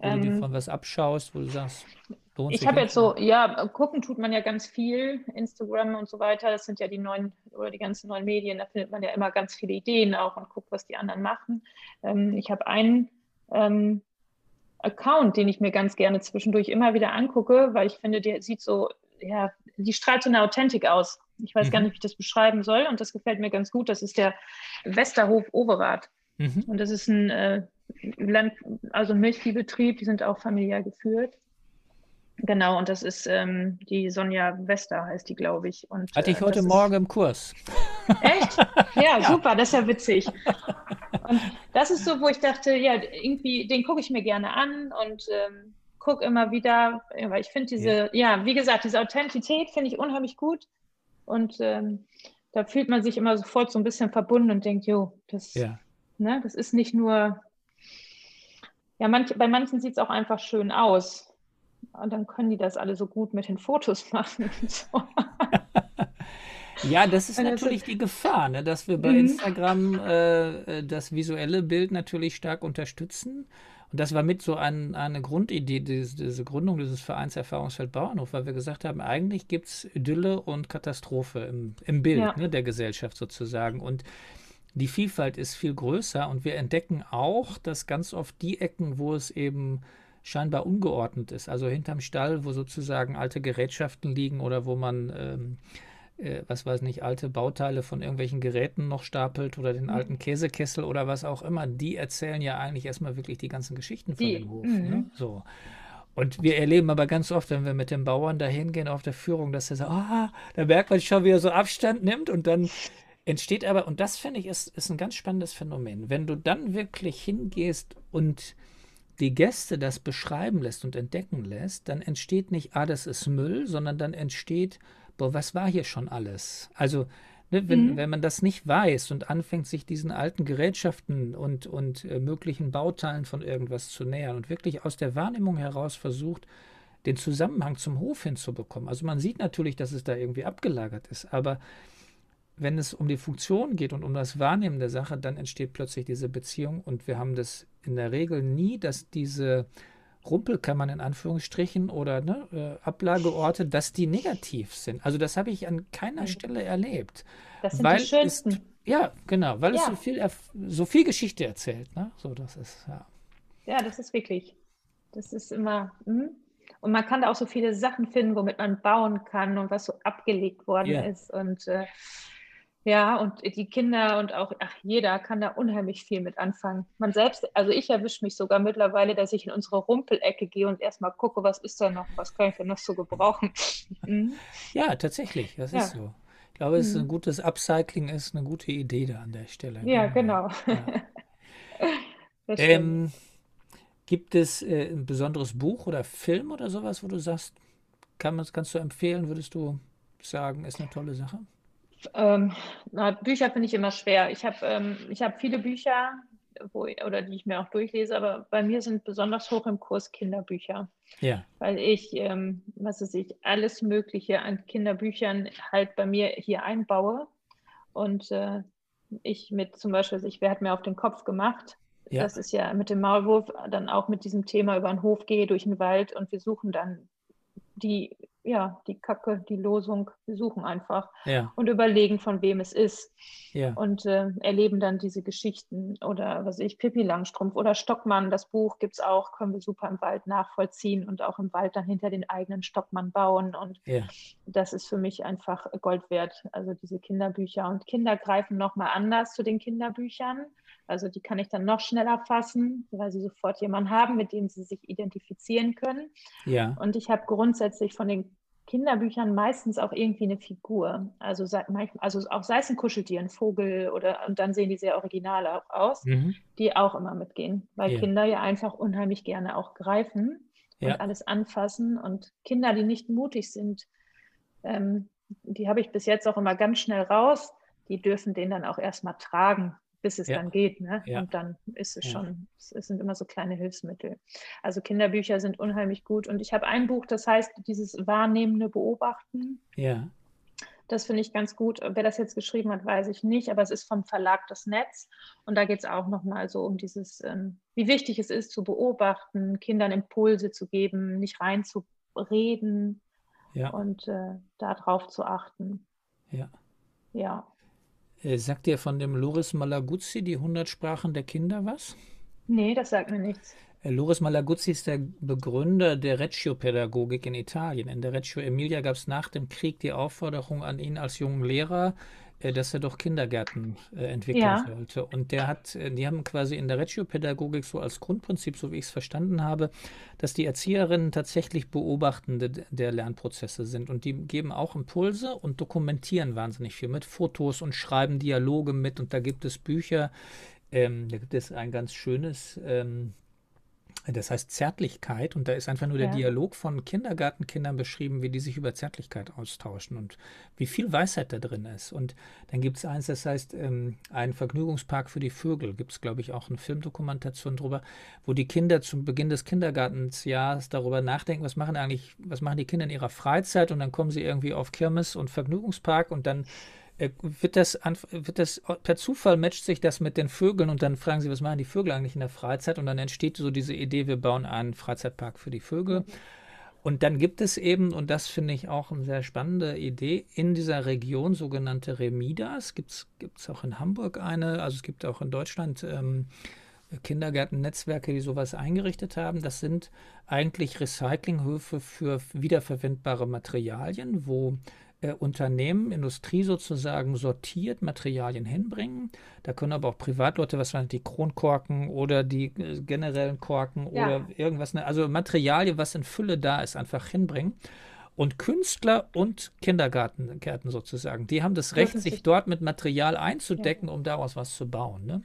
Wo ähm, du dir ähm. von was abschaust, wo du sagst, lohnt Ich habe jetzt so, ja, gucken tut man ja ganz viel, Instagram und so weiter, das sind ja die neuen, oder die ganzen neuen Medien, da findet man ja immer ganz viele Ideen auch und guckt, was die anderen machen. Ähm, ich habe einen, ähm, Account, den ich mir ganz gerne zwischendurch immer wieder angucke, weil ich finde, der sieht so, ja, die strahlt so eine Authentik aus. Ich weiß mhm. gar nicht, wie ich das beschreiben soll und das gefällt mir ganz gut. Das ist der Westerhof Overath. Mhm. Und das ist ein äh, Land, also Milchviehbetrieb, die sind auch familiär geführt. Genau, und das ist ähm, die Sonja Wester, heißt die, glaube ich. Und, Hatte ich äh, heute Morgen ist... im Kurs. Echt? Ja, ja, super, das ist ja witzig. Und das ist so, wo ich dachte, ja, irgendwie, den gucke ich mir gerne an und ähm, gucke immer wieder, weil ich finde diese, ja. ja. wie gesagt, diese Authentität finde ich unheimlich gut. Und ähm, da fühlt man sich immer sofort so ein bisschen verbunden und denkt, jo, das, ja. ne, das ist nicht nur, ja, manch, bei manchen sieht es auch einfach schön aus. Und dann können die das alle so gut mit den Fotos machen. Und so. Ja, das ist natürlich die Gefahr, ne, dass wir bei mhm. Instagram äh, äh, das visuelle Bild natürlich stark unterstützen. Und das war mit so ein, eine Grundidee, diese, diese, Gründung dieses Vereins Erfahrungsfeld Bauernhof, weil wir gesagt haben, eigentlich gibt es Idylle und Katastrophe im, im Bild ja. ne, der Gesellschaft sozusagen. Und die Vielfalt ist viel größer und wir entdecken auch, dass ganz oft die Ecken, wo es eben scheinbar ungeordnet ist, also hinterm Stall, wo sozusagen alte Gerätschaften liegen oder wo man ähm, äh, was weiß nicht, alte Bauteile von irgendwelchen Geräten noch stapelt oder den mhm. alten Käsekessel oder was auch immer, die erzählen ja eigentlich erstmal wirklich die ganzen Geschichten von die. dem Hof. Mhm. Ne? So. Und wir erleben aber ganz oft, wenn wir mit den Bauern da hingehen auf der Führung, dass er so, ah, da merkt man schon, wie er so Abstand nimmt und dann entsteht aber, und das finde ich ist, ist ein ganz spannendes Phänomen, wenn du dann wirklich hingehst und die Gäste das beschreiben lässt und entdecken lässt, dann entsteht nicht, ah, das ist Müll, sondern dann entsteht, boah, was war hier schon alles? Also, ne, wenn, mhm. wenn man das nicht weiß und anfängt, sich diesen alten Gerätschaften und, und äh, möglichen Bauteilen von irgendwas zu nähern und wirklich aus der Wahrnehmung heraus versucht, den Zusammenhang zum Hof hinzubekommen. Also man sieht natürlich, dass es da irgendwie abgelagert ist, aber wenn es um die Funktion geht und um das Wahrnehmen der Sache, dann entsteht plötzlich diese Beziehung und wir haben das in der Regel nie, dass diese Rumpelkammern in Anführungsstrichen oder ne, äh, Ablageorte, dass die negativ sind. Also das habe ich an keiner Stelle erlebt. Das sind die schönsten. Es, ja, genau, weil ja. es so viel, so viel Geschichte erzählt. Ne? So, das ist, ja. Ja, das ist wirklich. Das ist immer. Mh. Und man kann da auch so viele Sachen finden, womit man bauen kann und was so abgelegt worden yeah. ist. Und äh, ja, und die Kinder und auch, ach, jeder kann da unheimlich viel mit anfangen. Man selbst, also ich erwische mich sogar mittlerweile, dass ich in unsere Rumpelecke gehe und erstmal gucke, was ist da noch, was kann ich denn noch so gebrauchen. Mhm. Ja, tatsächlich, das ja. ist so. Ich glaube, es ist ein mhm. gutes Upcycling, ist eine gute Idee da an der Stelle. Ja, genau. Ja. ähm, gibt es äh, ein besonderes Buch oder Film oder sowas, wo du sagst, kann kannst du empfehlen, würdest du sagen, ist eine tolle Sache? Ähm, na, Bücher finde ich immer schwer. Ich habe ähm, hab viele Bücher, wo, oder die ich mir auch durchlese, aber bei mir sind besonders hoch im Kurs Kinderbücher. Ja. Weil ich, ähm, was weiß ich, alles Mögliche an Kinderbüchern halt bei mir hier einbaue. Und äh, ich mit zum Beispiel, ich, wer hat mir auf den Kopf gemacht? Ja. Das ist ja mit dem Maulwurf dann auch mit diesem Thema über den Hof gehe, durch den Wald und wir suchen dann die ja, die Kacke, die Losung, wir suchen einfach ja. und überlegen, von wem es ist. Ja. Und äh, erleben dann diese Geschichten oder was ich, Pippi Langstrumpf oder Stockmann, das Buch gibt es auch, können wir super im Wald nachvollziehen und auch im Wald dann hinter den eigenen Stockmann bauen. Und ja. das ist für mich einfach Gold wert, also diese Kinderbücher. Und Kinder greifen nochmal anders zu den Kinderbüchern. Also die kann ich dann noch schneller fassen, weil sie sofort jemanden haben, mit dem sie sich identifizieren können. Ja. Und ich habe grundsätzlich von den Kinderbüchern meistens auch irgendwie eine Figur. Also, also auch sei es ein Kuscheltier, ein Vogel oder und dann sehen die sehr original auch aus, mhm. die auch immer mitgehen, weil ja. Kinder ja einfach unheimlich gerne auch greifen ja. und alles anfassen. Und Kinder, die nicht mutig sind, ähm, die habe ich bis jetzt auch immer ganz schnell raus. Die dürfen den dann auch erstmal tragen bis es ja. dann geht. Ne? Ja. Und dann ist es schon, es sind immer so kleine Hilfsmittel. Also Kinderbücher sind unheimlich gut. Und ich habe ein Buch, das heißt dieses wahrnehmende Beobachten. Ja. Das finde ich ganz gut. Wer das jetzt geschrieben hat, weiß ich nicht, aber es ist vom Verlag Das Netz. Und da geht es auch nochmal so um dieses, ähm, wie wichtig es ist, zu beobachten, Kindern Impulse zu geben, nicht reinzureden ja. und äh, darauf zu achten. Ja. Ja. Äh, sagt dir von dem Loris Malaguzzi die 100 Sprachen der Kinder was? Nee, das sagt mir nichts. Äh, Loris Malaguzzi ist der Begründer der Reggio-Pädagogik in Italien. In der Reggio Emilia gab es nach dem Krieg die Aufforderung an ihn als jungen Lehrer, dass er doch Kindergärten äh, entwickeln ja. sollte. Und der hat, äh, die haben quasi in der Regiopädagogik so als Grundprinzip, so wie ich es verstanden habe, dass die Erzieherinnen tatsächlich Beobachtende der Lernprozesse sind. Und die geben auch Impulse und dokumentieren wahnsinnig viel mit Fotos und schreiben Dialoge mit. Und da gibt es Bücher, ähm, da gibt es ein ganz schönes ähm, das heißt Zärtlichkeit und da ist einfach nur der ja. Dialog von Kindergartenkindern beschrieben, wie die sich über Zärtlichkeit austauschen und wie viel Weisheit da drin ist. Und dann gibt es eins, das heißt ähm, ein Vergnügungspark für die Vögel. Gibt es, glaube ich, auch eine Filmdokumentation drüber, wo die Kinder zum Beginn des Kindergartensjahres darüber nachdenken, was machen eigentlich, was machen die Kinder in ihrer Freizeit und dann kommen sie irgendwie auf Kirmes und Vergnügungspark und dann wird das, wird das per Zufall matcht sich das mit den Vögeln und dann fragen sie, was machen die Vögel eigentlich in der Freizeit? Und dann entsteht so diese Idee, wir bauen einen Freizeitpark für die Vögel. Und dann gibt es eben, und das finde ich auch eine sehr spannende Idee, in dieser Region sogenannte Remidas. Gibt es auch in Hamburg eine, also es gibt auch in Deutschland ähm, Kindergärtennetzwerke, die sowas eingerichtet haben. Das sind eigentlich Recyclinghöfe für wiederverwendbare Materialien, wo äh, Unternehmen, Industrie sozusagen sortiert Materialien hinbringen. Da können aber auch Privatleute, was waren die Kronkorken oder die äh, generellen Korken ja. oder irgendwas, ne, also Materialien, was in Fülle da ist, einfach hinbringen. Und Künstler und Kindergärten sozusagen, die haben das Recht, sich dort mit Material einzudecken, ja. um daraus was zu bauen. Ne?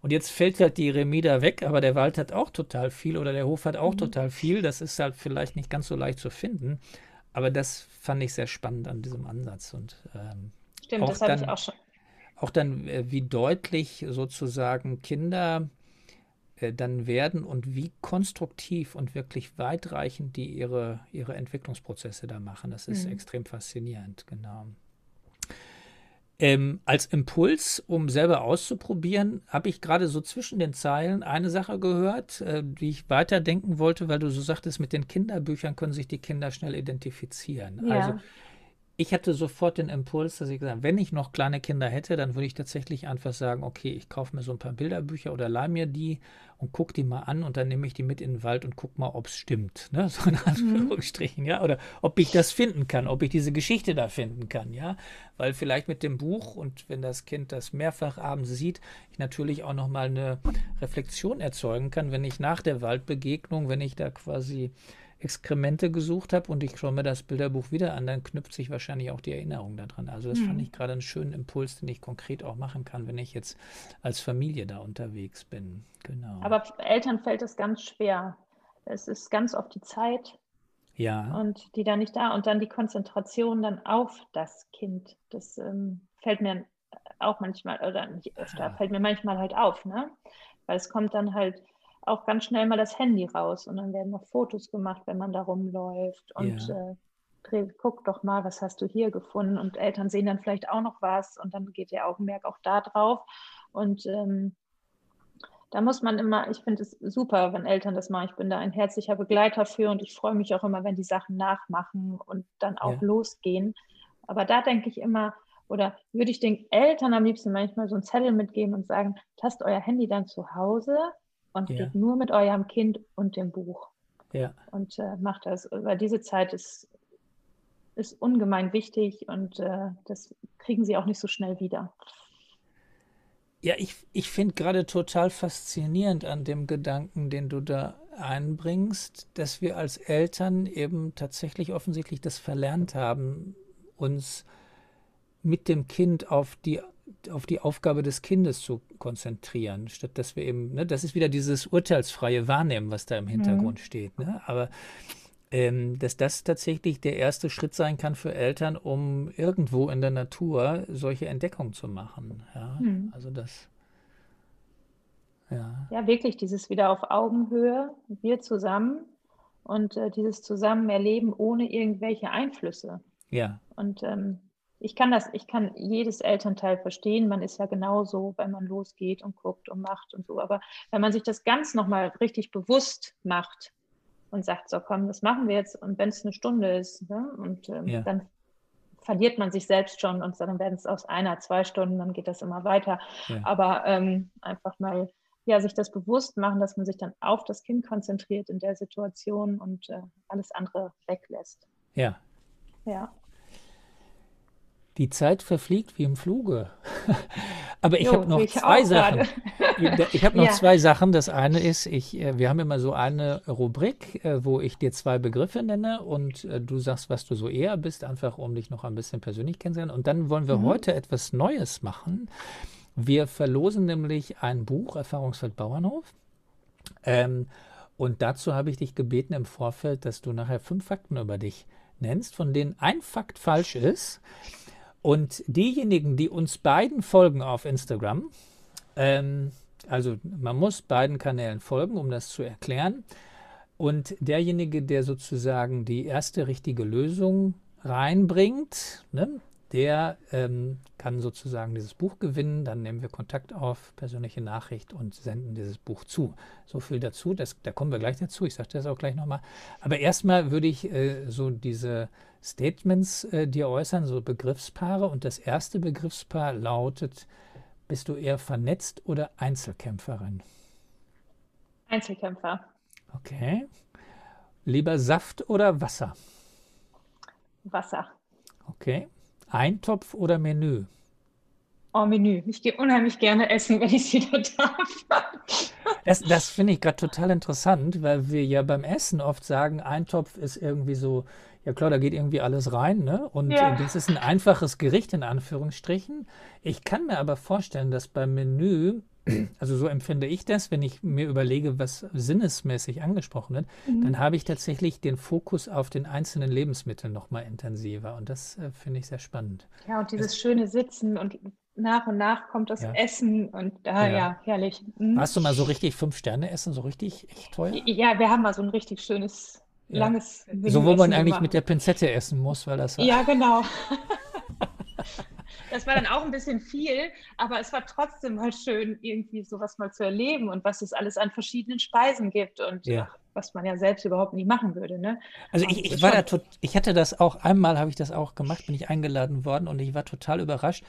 Und jetzt fällt halt die Remida weg, aber der Wald hat auch total viel oder der Hof hat auch mhm. total viel. Das ist halt vielleicht nicht ganz so leicht zu finden. Aber das fand ich sehr spannend an diesem Ansatz. Und, ähm, Stimmt, das habe ich auch schon. Auch dann, äh, wie deutlich sozusagen Kinder äh, dann werden und wie konstruktiv und wirklich weitreichend die ihre, ihre Entwicklungsprozesse da machen. Das ist mhm. extrem faszinierend, genau. Ähm, als Impuls, um selber auszuprobieren, habe ich gerade so zwischen den Zeilen eine Sache gehört, äh, die ich weiterdenken wollte, weil du so sagtest, mit den Kinderbüchern können sich die Kinder schnell identifizieren. Ja. Also ich hatte sofort den Impuls, dass ich gesagt habe, wenn ich noch kleine Kinder hätte, dann würde ich tatsächlich einfach sagen, okay, ich kaufe mir so ein paar Bilderbücher oder leih mir die und gucke die mal an und dann nehme ich die mit in den Wald und gucke mal, ob es stimmt. Ne? So in Anführungsstrichen, mhm. ja. Oder ob ich das finden kann, ob ich diese Geschichte da finden kann, ja. Weil vielleicht mit dem Buch und wenn das Kind das mehrfach abends sieht, ich natürlich auch nochmal eine Reflexion erzeugen kann, wenn ich nach der Waldbegegnung, wenn ich da quasi Exkremente gesucht habe und ich schaue mir das Bilderbuch wieder an, dann knüpft sich wahrscheinlich auch die Erinnerung daran. Also das mhm. fand ich gerade einen schönen Impuls, den ich konkret auch machen kann, wenn ich jetzt als Familie da unterwegs bin. Genau. Aber Eltern fällt es ganz schwer. Es ist ganz oft die Zeit. Ja. Und die dann nicht da und dann die Konzentration dann auf das Kind. Das ähm, fällt mir auch manchmal, oder nicht öfter, ja. fällt mir manchmal halt auf, ne? Weil es kommt dann halt auch ganz schnell mal das Handy raus und dann werden noch Fotos gemacht, wenn man da rumläuft und ja. äh, guck doch mal, was hast du hier gefunden und Eltern sehen dann vielleicht auch noch was und dann geht der Augenmerk auch da drauf und ähm, da muss man immer, ich finde es super, wenn Eltern das machen. Ich bin da ein herzlicher Begleiter für und ich freue mich auch immer, wenn die Sachen nachmachen und dann auch ja. losgehen. Aber da denke ich immer, oder würde ich den Eltern am liebsten manchmal so einen Zettel mitgeben und sagen, lasst euer Handy dann zu Hause und ja. geht nur mit eurem Kind und dem Buch. Ja. Und äh, macht das, weil diese Zeit ist, ist ungemein wichtig und äh, das kriegen sie auch nicht so schnell wieder. Ja, ich, ich finde gerade total faszinierend an dem Gedanken, den du da einbringst, dass wir als Eltern eben tatsächlich offensichtlich das verlernt haben, uns mit dem Kind auf die auf die Aufgabe des Kindes zu konzentrieren, statt dass wir eben, ne, das ist wieder dieses urteilsfreie Wahrnehmen, was da im Hintergrund mhm. steht. Ne? Aber ähm, dass das tatsächlich der erste Schritt sein kann für Eltern, um irgendwo in der Natur solche Entdeckungen zu machen. Ja? Mhm. Also das. Ja. ja, wirklich, dieses wieder auf Augenhöhe, wir zusammen und äh, dieses zusammen erleben ohne irgendwelche Einflüsse. Ja. Und ähm, ich kann das, ich kann jedes Elternteil verstehen. Man ist ja genauso, wenn man losgeht und guckt und macht und so. Aber wenn man sich das ganz nochmal richtig bewusst macht und sagt, so komm, das machen wir jetzt und wenn es eine Stunde ist, ne? und ähm, ja. dann verliert man sich selbst schon und dann werden es aus einer, zwei Stunden, dann geht das immer weiter. Ja. Aber ähm, einfach mal ja, sich das bewusst machen, dass man sich dann auf das Kind konzentriert in der Situation und äh, alles andere weglässt. Ja. Ja. Die Zeit verfliegt wie im Fluge. Aber ich habe noch zwei Sachen. Ich habe noch ja. zwei Sachen. Das eine ist, ich, äh, wir haben immer so eine Rubrik, äh, wo ich dir zwei Begriffe nenne und äh, du sagst, was du so eher bist, einfach um dich noch ein bisschen persönlich kennenzulernen. Und dann wollen wir mhm. heute etwas Neues machen. Wir verlosen nämlich ein Buch, Erfahrungsfeld Bauernhof. Ähm, und dazu habe ich dich gebeten im Vorfeld, dass du nachher fünf Fakten über dich nennst, von denen ein Fakt falsch ist. Und diejenigen, die uns beiden folgen auf Instagram, ähm, also man muss beiden Kanälen folgen, um das zu erklären. Und derjenige, der sozusagen die erste richtige Lösung reinbringt, ne, der ähm, kann sozusagen dieses Buch gewinnen. Dann nehmen wir Kontakt auf, persönliche Nachricht und senden dieses Buch zu. So viel dazu, das, da kommen wir gleich dazu. Ich sage das auch gleich nochmal. Aber erstmal würde ich äh, so diese Statements äh, dir äußern, so Begriffspaare. Und das erste Begriffspaar lautet, bist du eher vernetzt oder Einzelkämpferin? Einzelkämpfer. Okay. Lieber Saft oder Wasser? Wasser. Okay. Eintopf oder Menü? Oh, Menü. Ich gehe unheimlich gerne essen, wenn ich es wieder darf. Das, das finde ich gerade total interessant, weil wir ja beim Essen oft sagen, Eintopf ist irgendwie so, ja klar, da geht irgendwie alles rein, ne? Und ja. das ist ein einfaches Gericht in Anführungsstrichen. Ich kann mir aber vorstellen, dass beim Menü also so empfinde ich das, wenn ich mir überlege, was sinnesmäßig angesprochen wird, mhm. dann habe ich tatsächlich den Fokus auf den einzelnen Lebensmitteln nochmal intensiver und das äh, finde ich sehr spannend. Ja, und dieses das, schöne Sitzen und nach und nach kommt das ja. Essen und da, ja. ja, herrlich. Mhm. Hast du mal so richtig fünf Sterne essen, so richtig echt teuer? Ja, wir haben mal so ein richtig schönes, ja. langes So, wo man eigentlich gemacht. mit der Pinzette essen muss, weil das... Ja, genau. das war dann auch ein bisschen viel, aber es war trotzdem mal schön, irgendwie sowas mal zu erleben und was es alles an verschiedenen Speisen gibt und ja. was man ja selbst überhaupt nicht machen würde. Ne? Also ich, ich war da tot, ich hatte das auch, einmal habe ich das auch gemacht, bin ich eingeladen worden und ich war total überrascht,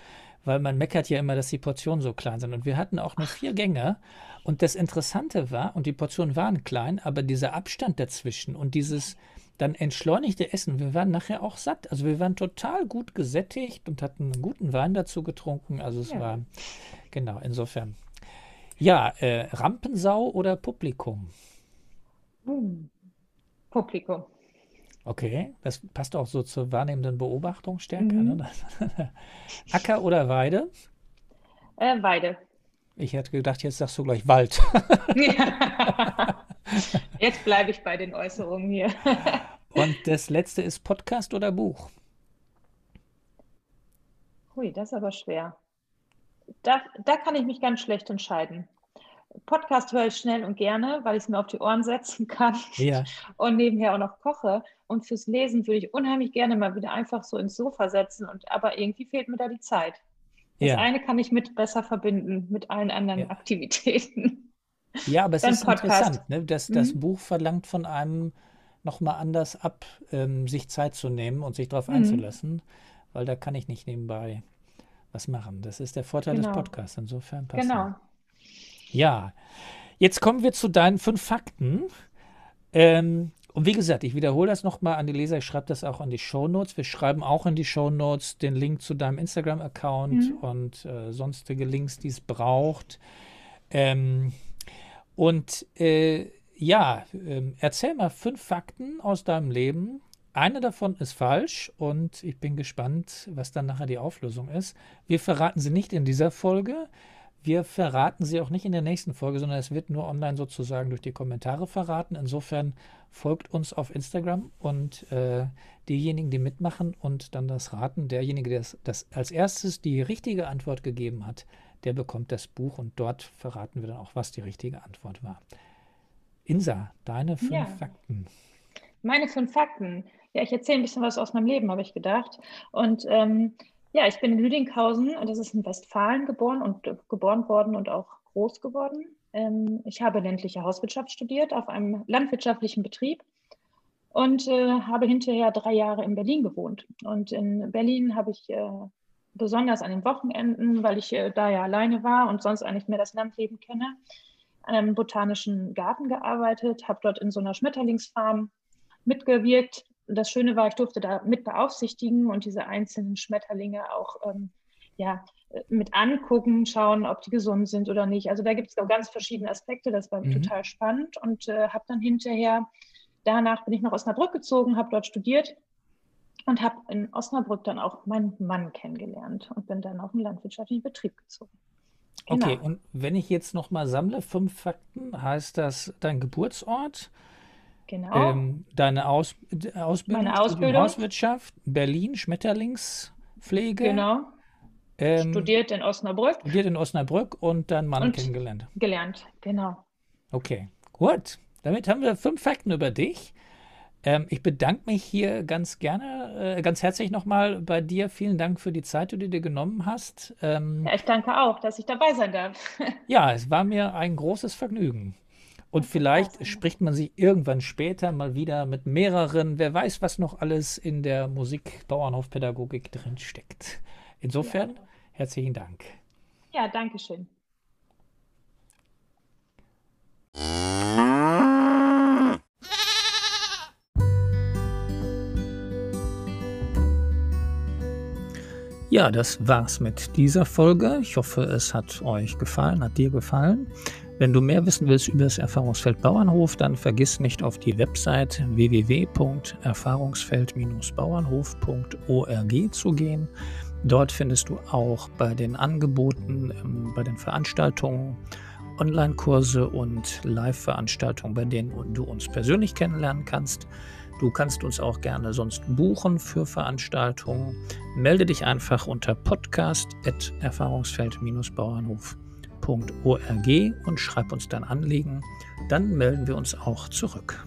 weil man meckert ja immer, dass die Portionen so klein sind. Und wir hatten auch nur vier Gänge. Und das Interessante war, und die Portionen waren klein, aber dieser Abstand dazwischen und dieses dann entschleunigte Essen, wir waren nachher auch satt. Also wir waren total gut gesättigt und hatten einen guten Wein dazu getrunken. Also es ja. war, genau, insofern. Ja, äh, Rampensau oder Publikum? Hm. Publikum. Okay, das passt auch so zur wahrnehmenden Beobachtungsstärke. Mhm. Ne? Acker oder Weide? Äh, Weide. Ich hätte gedacht, jetzt sagst du gleich Wald. Jetzt bleibe ich bei den Äußerungen hier. Und das letzte ist Podcast oder Buch? Hui, das ist aber schwer. Da, da kann ich mich ganz schlecht entscheiden. Podcast höre ich schnell und gerne, weil ich es mir auf die Ohren setzen kann ja. und nebenher auch noch koche. Und fürs Lesen würde ich unheimlich gerne mal wieder einfach so ins Sofa setzen. Und aber irgendwie fehlt mir da die Zeit. Das ja. eine kann ich mit besser verbinden mit allen anderen ja. Aktivitäten. Ja, aber es ist Podcast. interessant, ne? das, das mhm. Buch verlangt von einem nochmal anders ab, ähm, sich Zeit zu nehmen und sich darauf mhm. einzulassen, weil da kann ich nicht nebenbei was machen. Das ist der Vorteil genau. des Podcasts. Insofern passt Genau. Ja, jetzt kommen wir zu deinen fünf Fakten. Ähm, und wie gesagt, ich wiederhole das nochmal an die Leser, ich schreibe das auch in die Show Notes. Wir schreiben auch in die Show Notes den Link zu deinem Instagram-Account mhm. und äh, sonstige Links, die es braucht. Ähm, und äh, ja, äh, erzähl mal fünf Fakten aus deinem Leben. Eine davon ist falsch und ich bin gespannt, was dann nachher die Auflösung ist. Wir verraten sie nicht in dieser Folge. Wir verraten sie auch nicht in der nächsten Folge, sondern es wird nur online sozusagen durch die Kommentare verraten. Insofern folgt uns auf Instagram und äh, diejenigen, die mitmachen und dann das raten, derjenige, der das, als erstes die richtige Antwort gegeben hat, der bekommt das Buch und dort verraten wir dann auch, was die richtige Antwort war. Insa, deine fünf ja. Fakten. Meine fünf Fakten. Ja, ich erzähle ein bisschen was aus meinem Leben, habe ich gedacht. Und ähm, ja, ich bin in Lüdinghausen, das ist in Westfalen geboren und äh, geboren worden und auch groß geworden. Ähm, ich habe ländliche Hauswirtschaft studiert auf einem landwirtschaftlichen Betrieb und äh, habe hinterher drei Jahre in Berlin gewohnt. Und in Berlin habe ich äh, besonders an den Wochenenden, weil ich äh, da ja alleine war und sonst eigentlich mehr das Landleben kenne, an einem botanischen Garten gearbeitet, habe dort in so einer Schmetterlingsfarm mitgewirkt das Schöne war, ich durfte da mit beaufsichtigen und diese einzelnen Schmetterlinge auch ähm, ja, mit angucken, schauen, ob die gesund sind oder nicht. Also da gibt es ganz verschiedene Aspekte. Das war mhm. total spannend und äh, habe dann hinterher, danach bin ich nach Osnabrück gezogen, habe dort studiert und habe in Osnabrück dann auch meinen Mann kennengelernt und bin dann auf einen landwirtschaftlichen Betrieb gezogen. Genau. Okay, und wenn ich jetzt nochmal sammle, fünf Fakten, heißt das dein Geburtsort? Genau. Ähm, deine Aus Ausbildung, Meine Ausbildung. Hauswirtschaft, Berlin, Schmetterlingspflege. Genau. Ähm, studiert in Osnabrück. Studiert in Osnabrück und dann Mann und kennengelernt. Gelernt, genau. Okay, gut. Damit haben wir fünf Fakten über dich. Ähm, ich bedanke mich hier ganz gerne, äh, ganz herzlich nochmal bei dir. Vielen Dank für die Zeit, die du dir genommen hast. Ähm, ja, ich danke auch, dass ich dabei sein darf. ja, es war mir ein großes Vergnügen. Und vielleicht spricht man sich irgendwann später mal wieder mit mehreren, wer weiß, was noch alles in der Musikbauernhofpädagogik drin steckt. Insofern ja. herzlichen Dank. Ja, danke schön. Ja, das war's mit dieser Folge. Ich hoffe, es hat euch gefallen, hat dir gefallen. Wenn du mehr wissen willst über das Erfahrungsfeld Bauernhof, dann vergiss nicht auf die Website www.erfahrungsfeld-bauernhof.org zu gehen. Dort findest du auch bei den Angeboten, ähm, bei den Veranstaltungen, Online-Kurse und Live-Veranstaltungen, bei denen du uns persönlich kennenlernen kannst. Du kannst uns auch gerne sonst buchen für Veranstaltungen. Melde dich einfach unter podcast.erfahrungsfeld-bauernhof.org und schreib uns dein Anliegen. Dann melden wir uns auch zurück.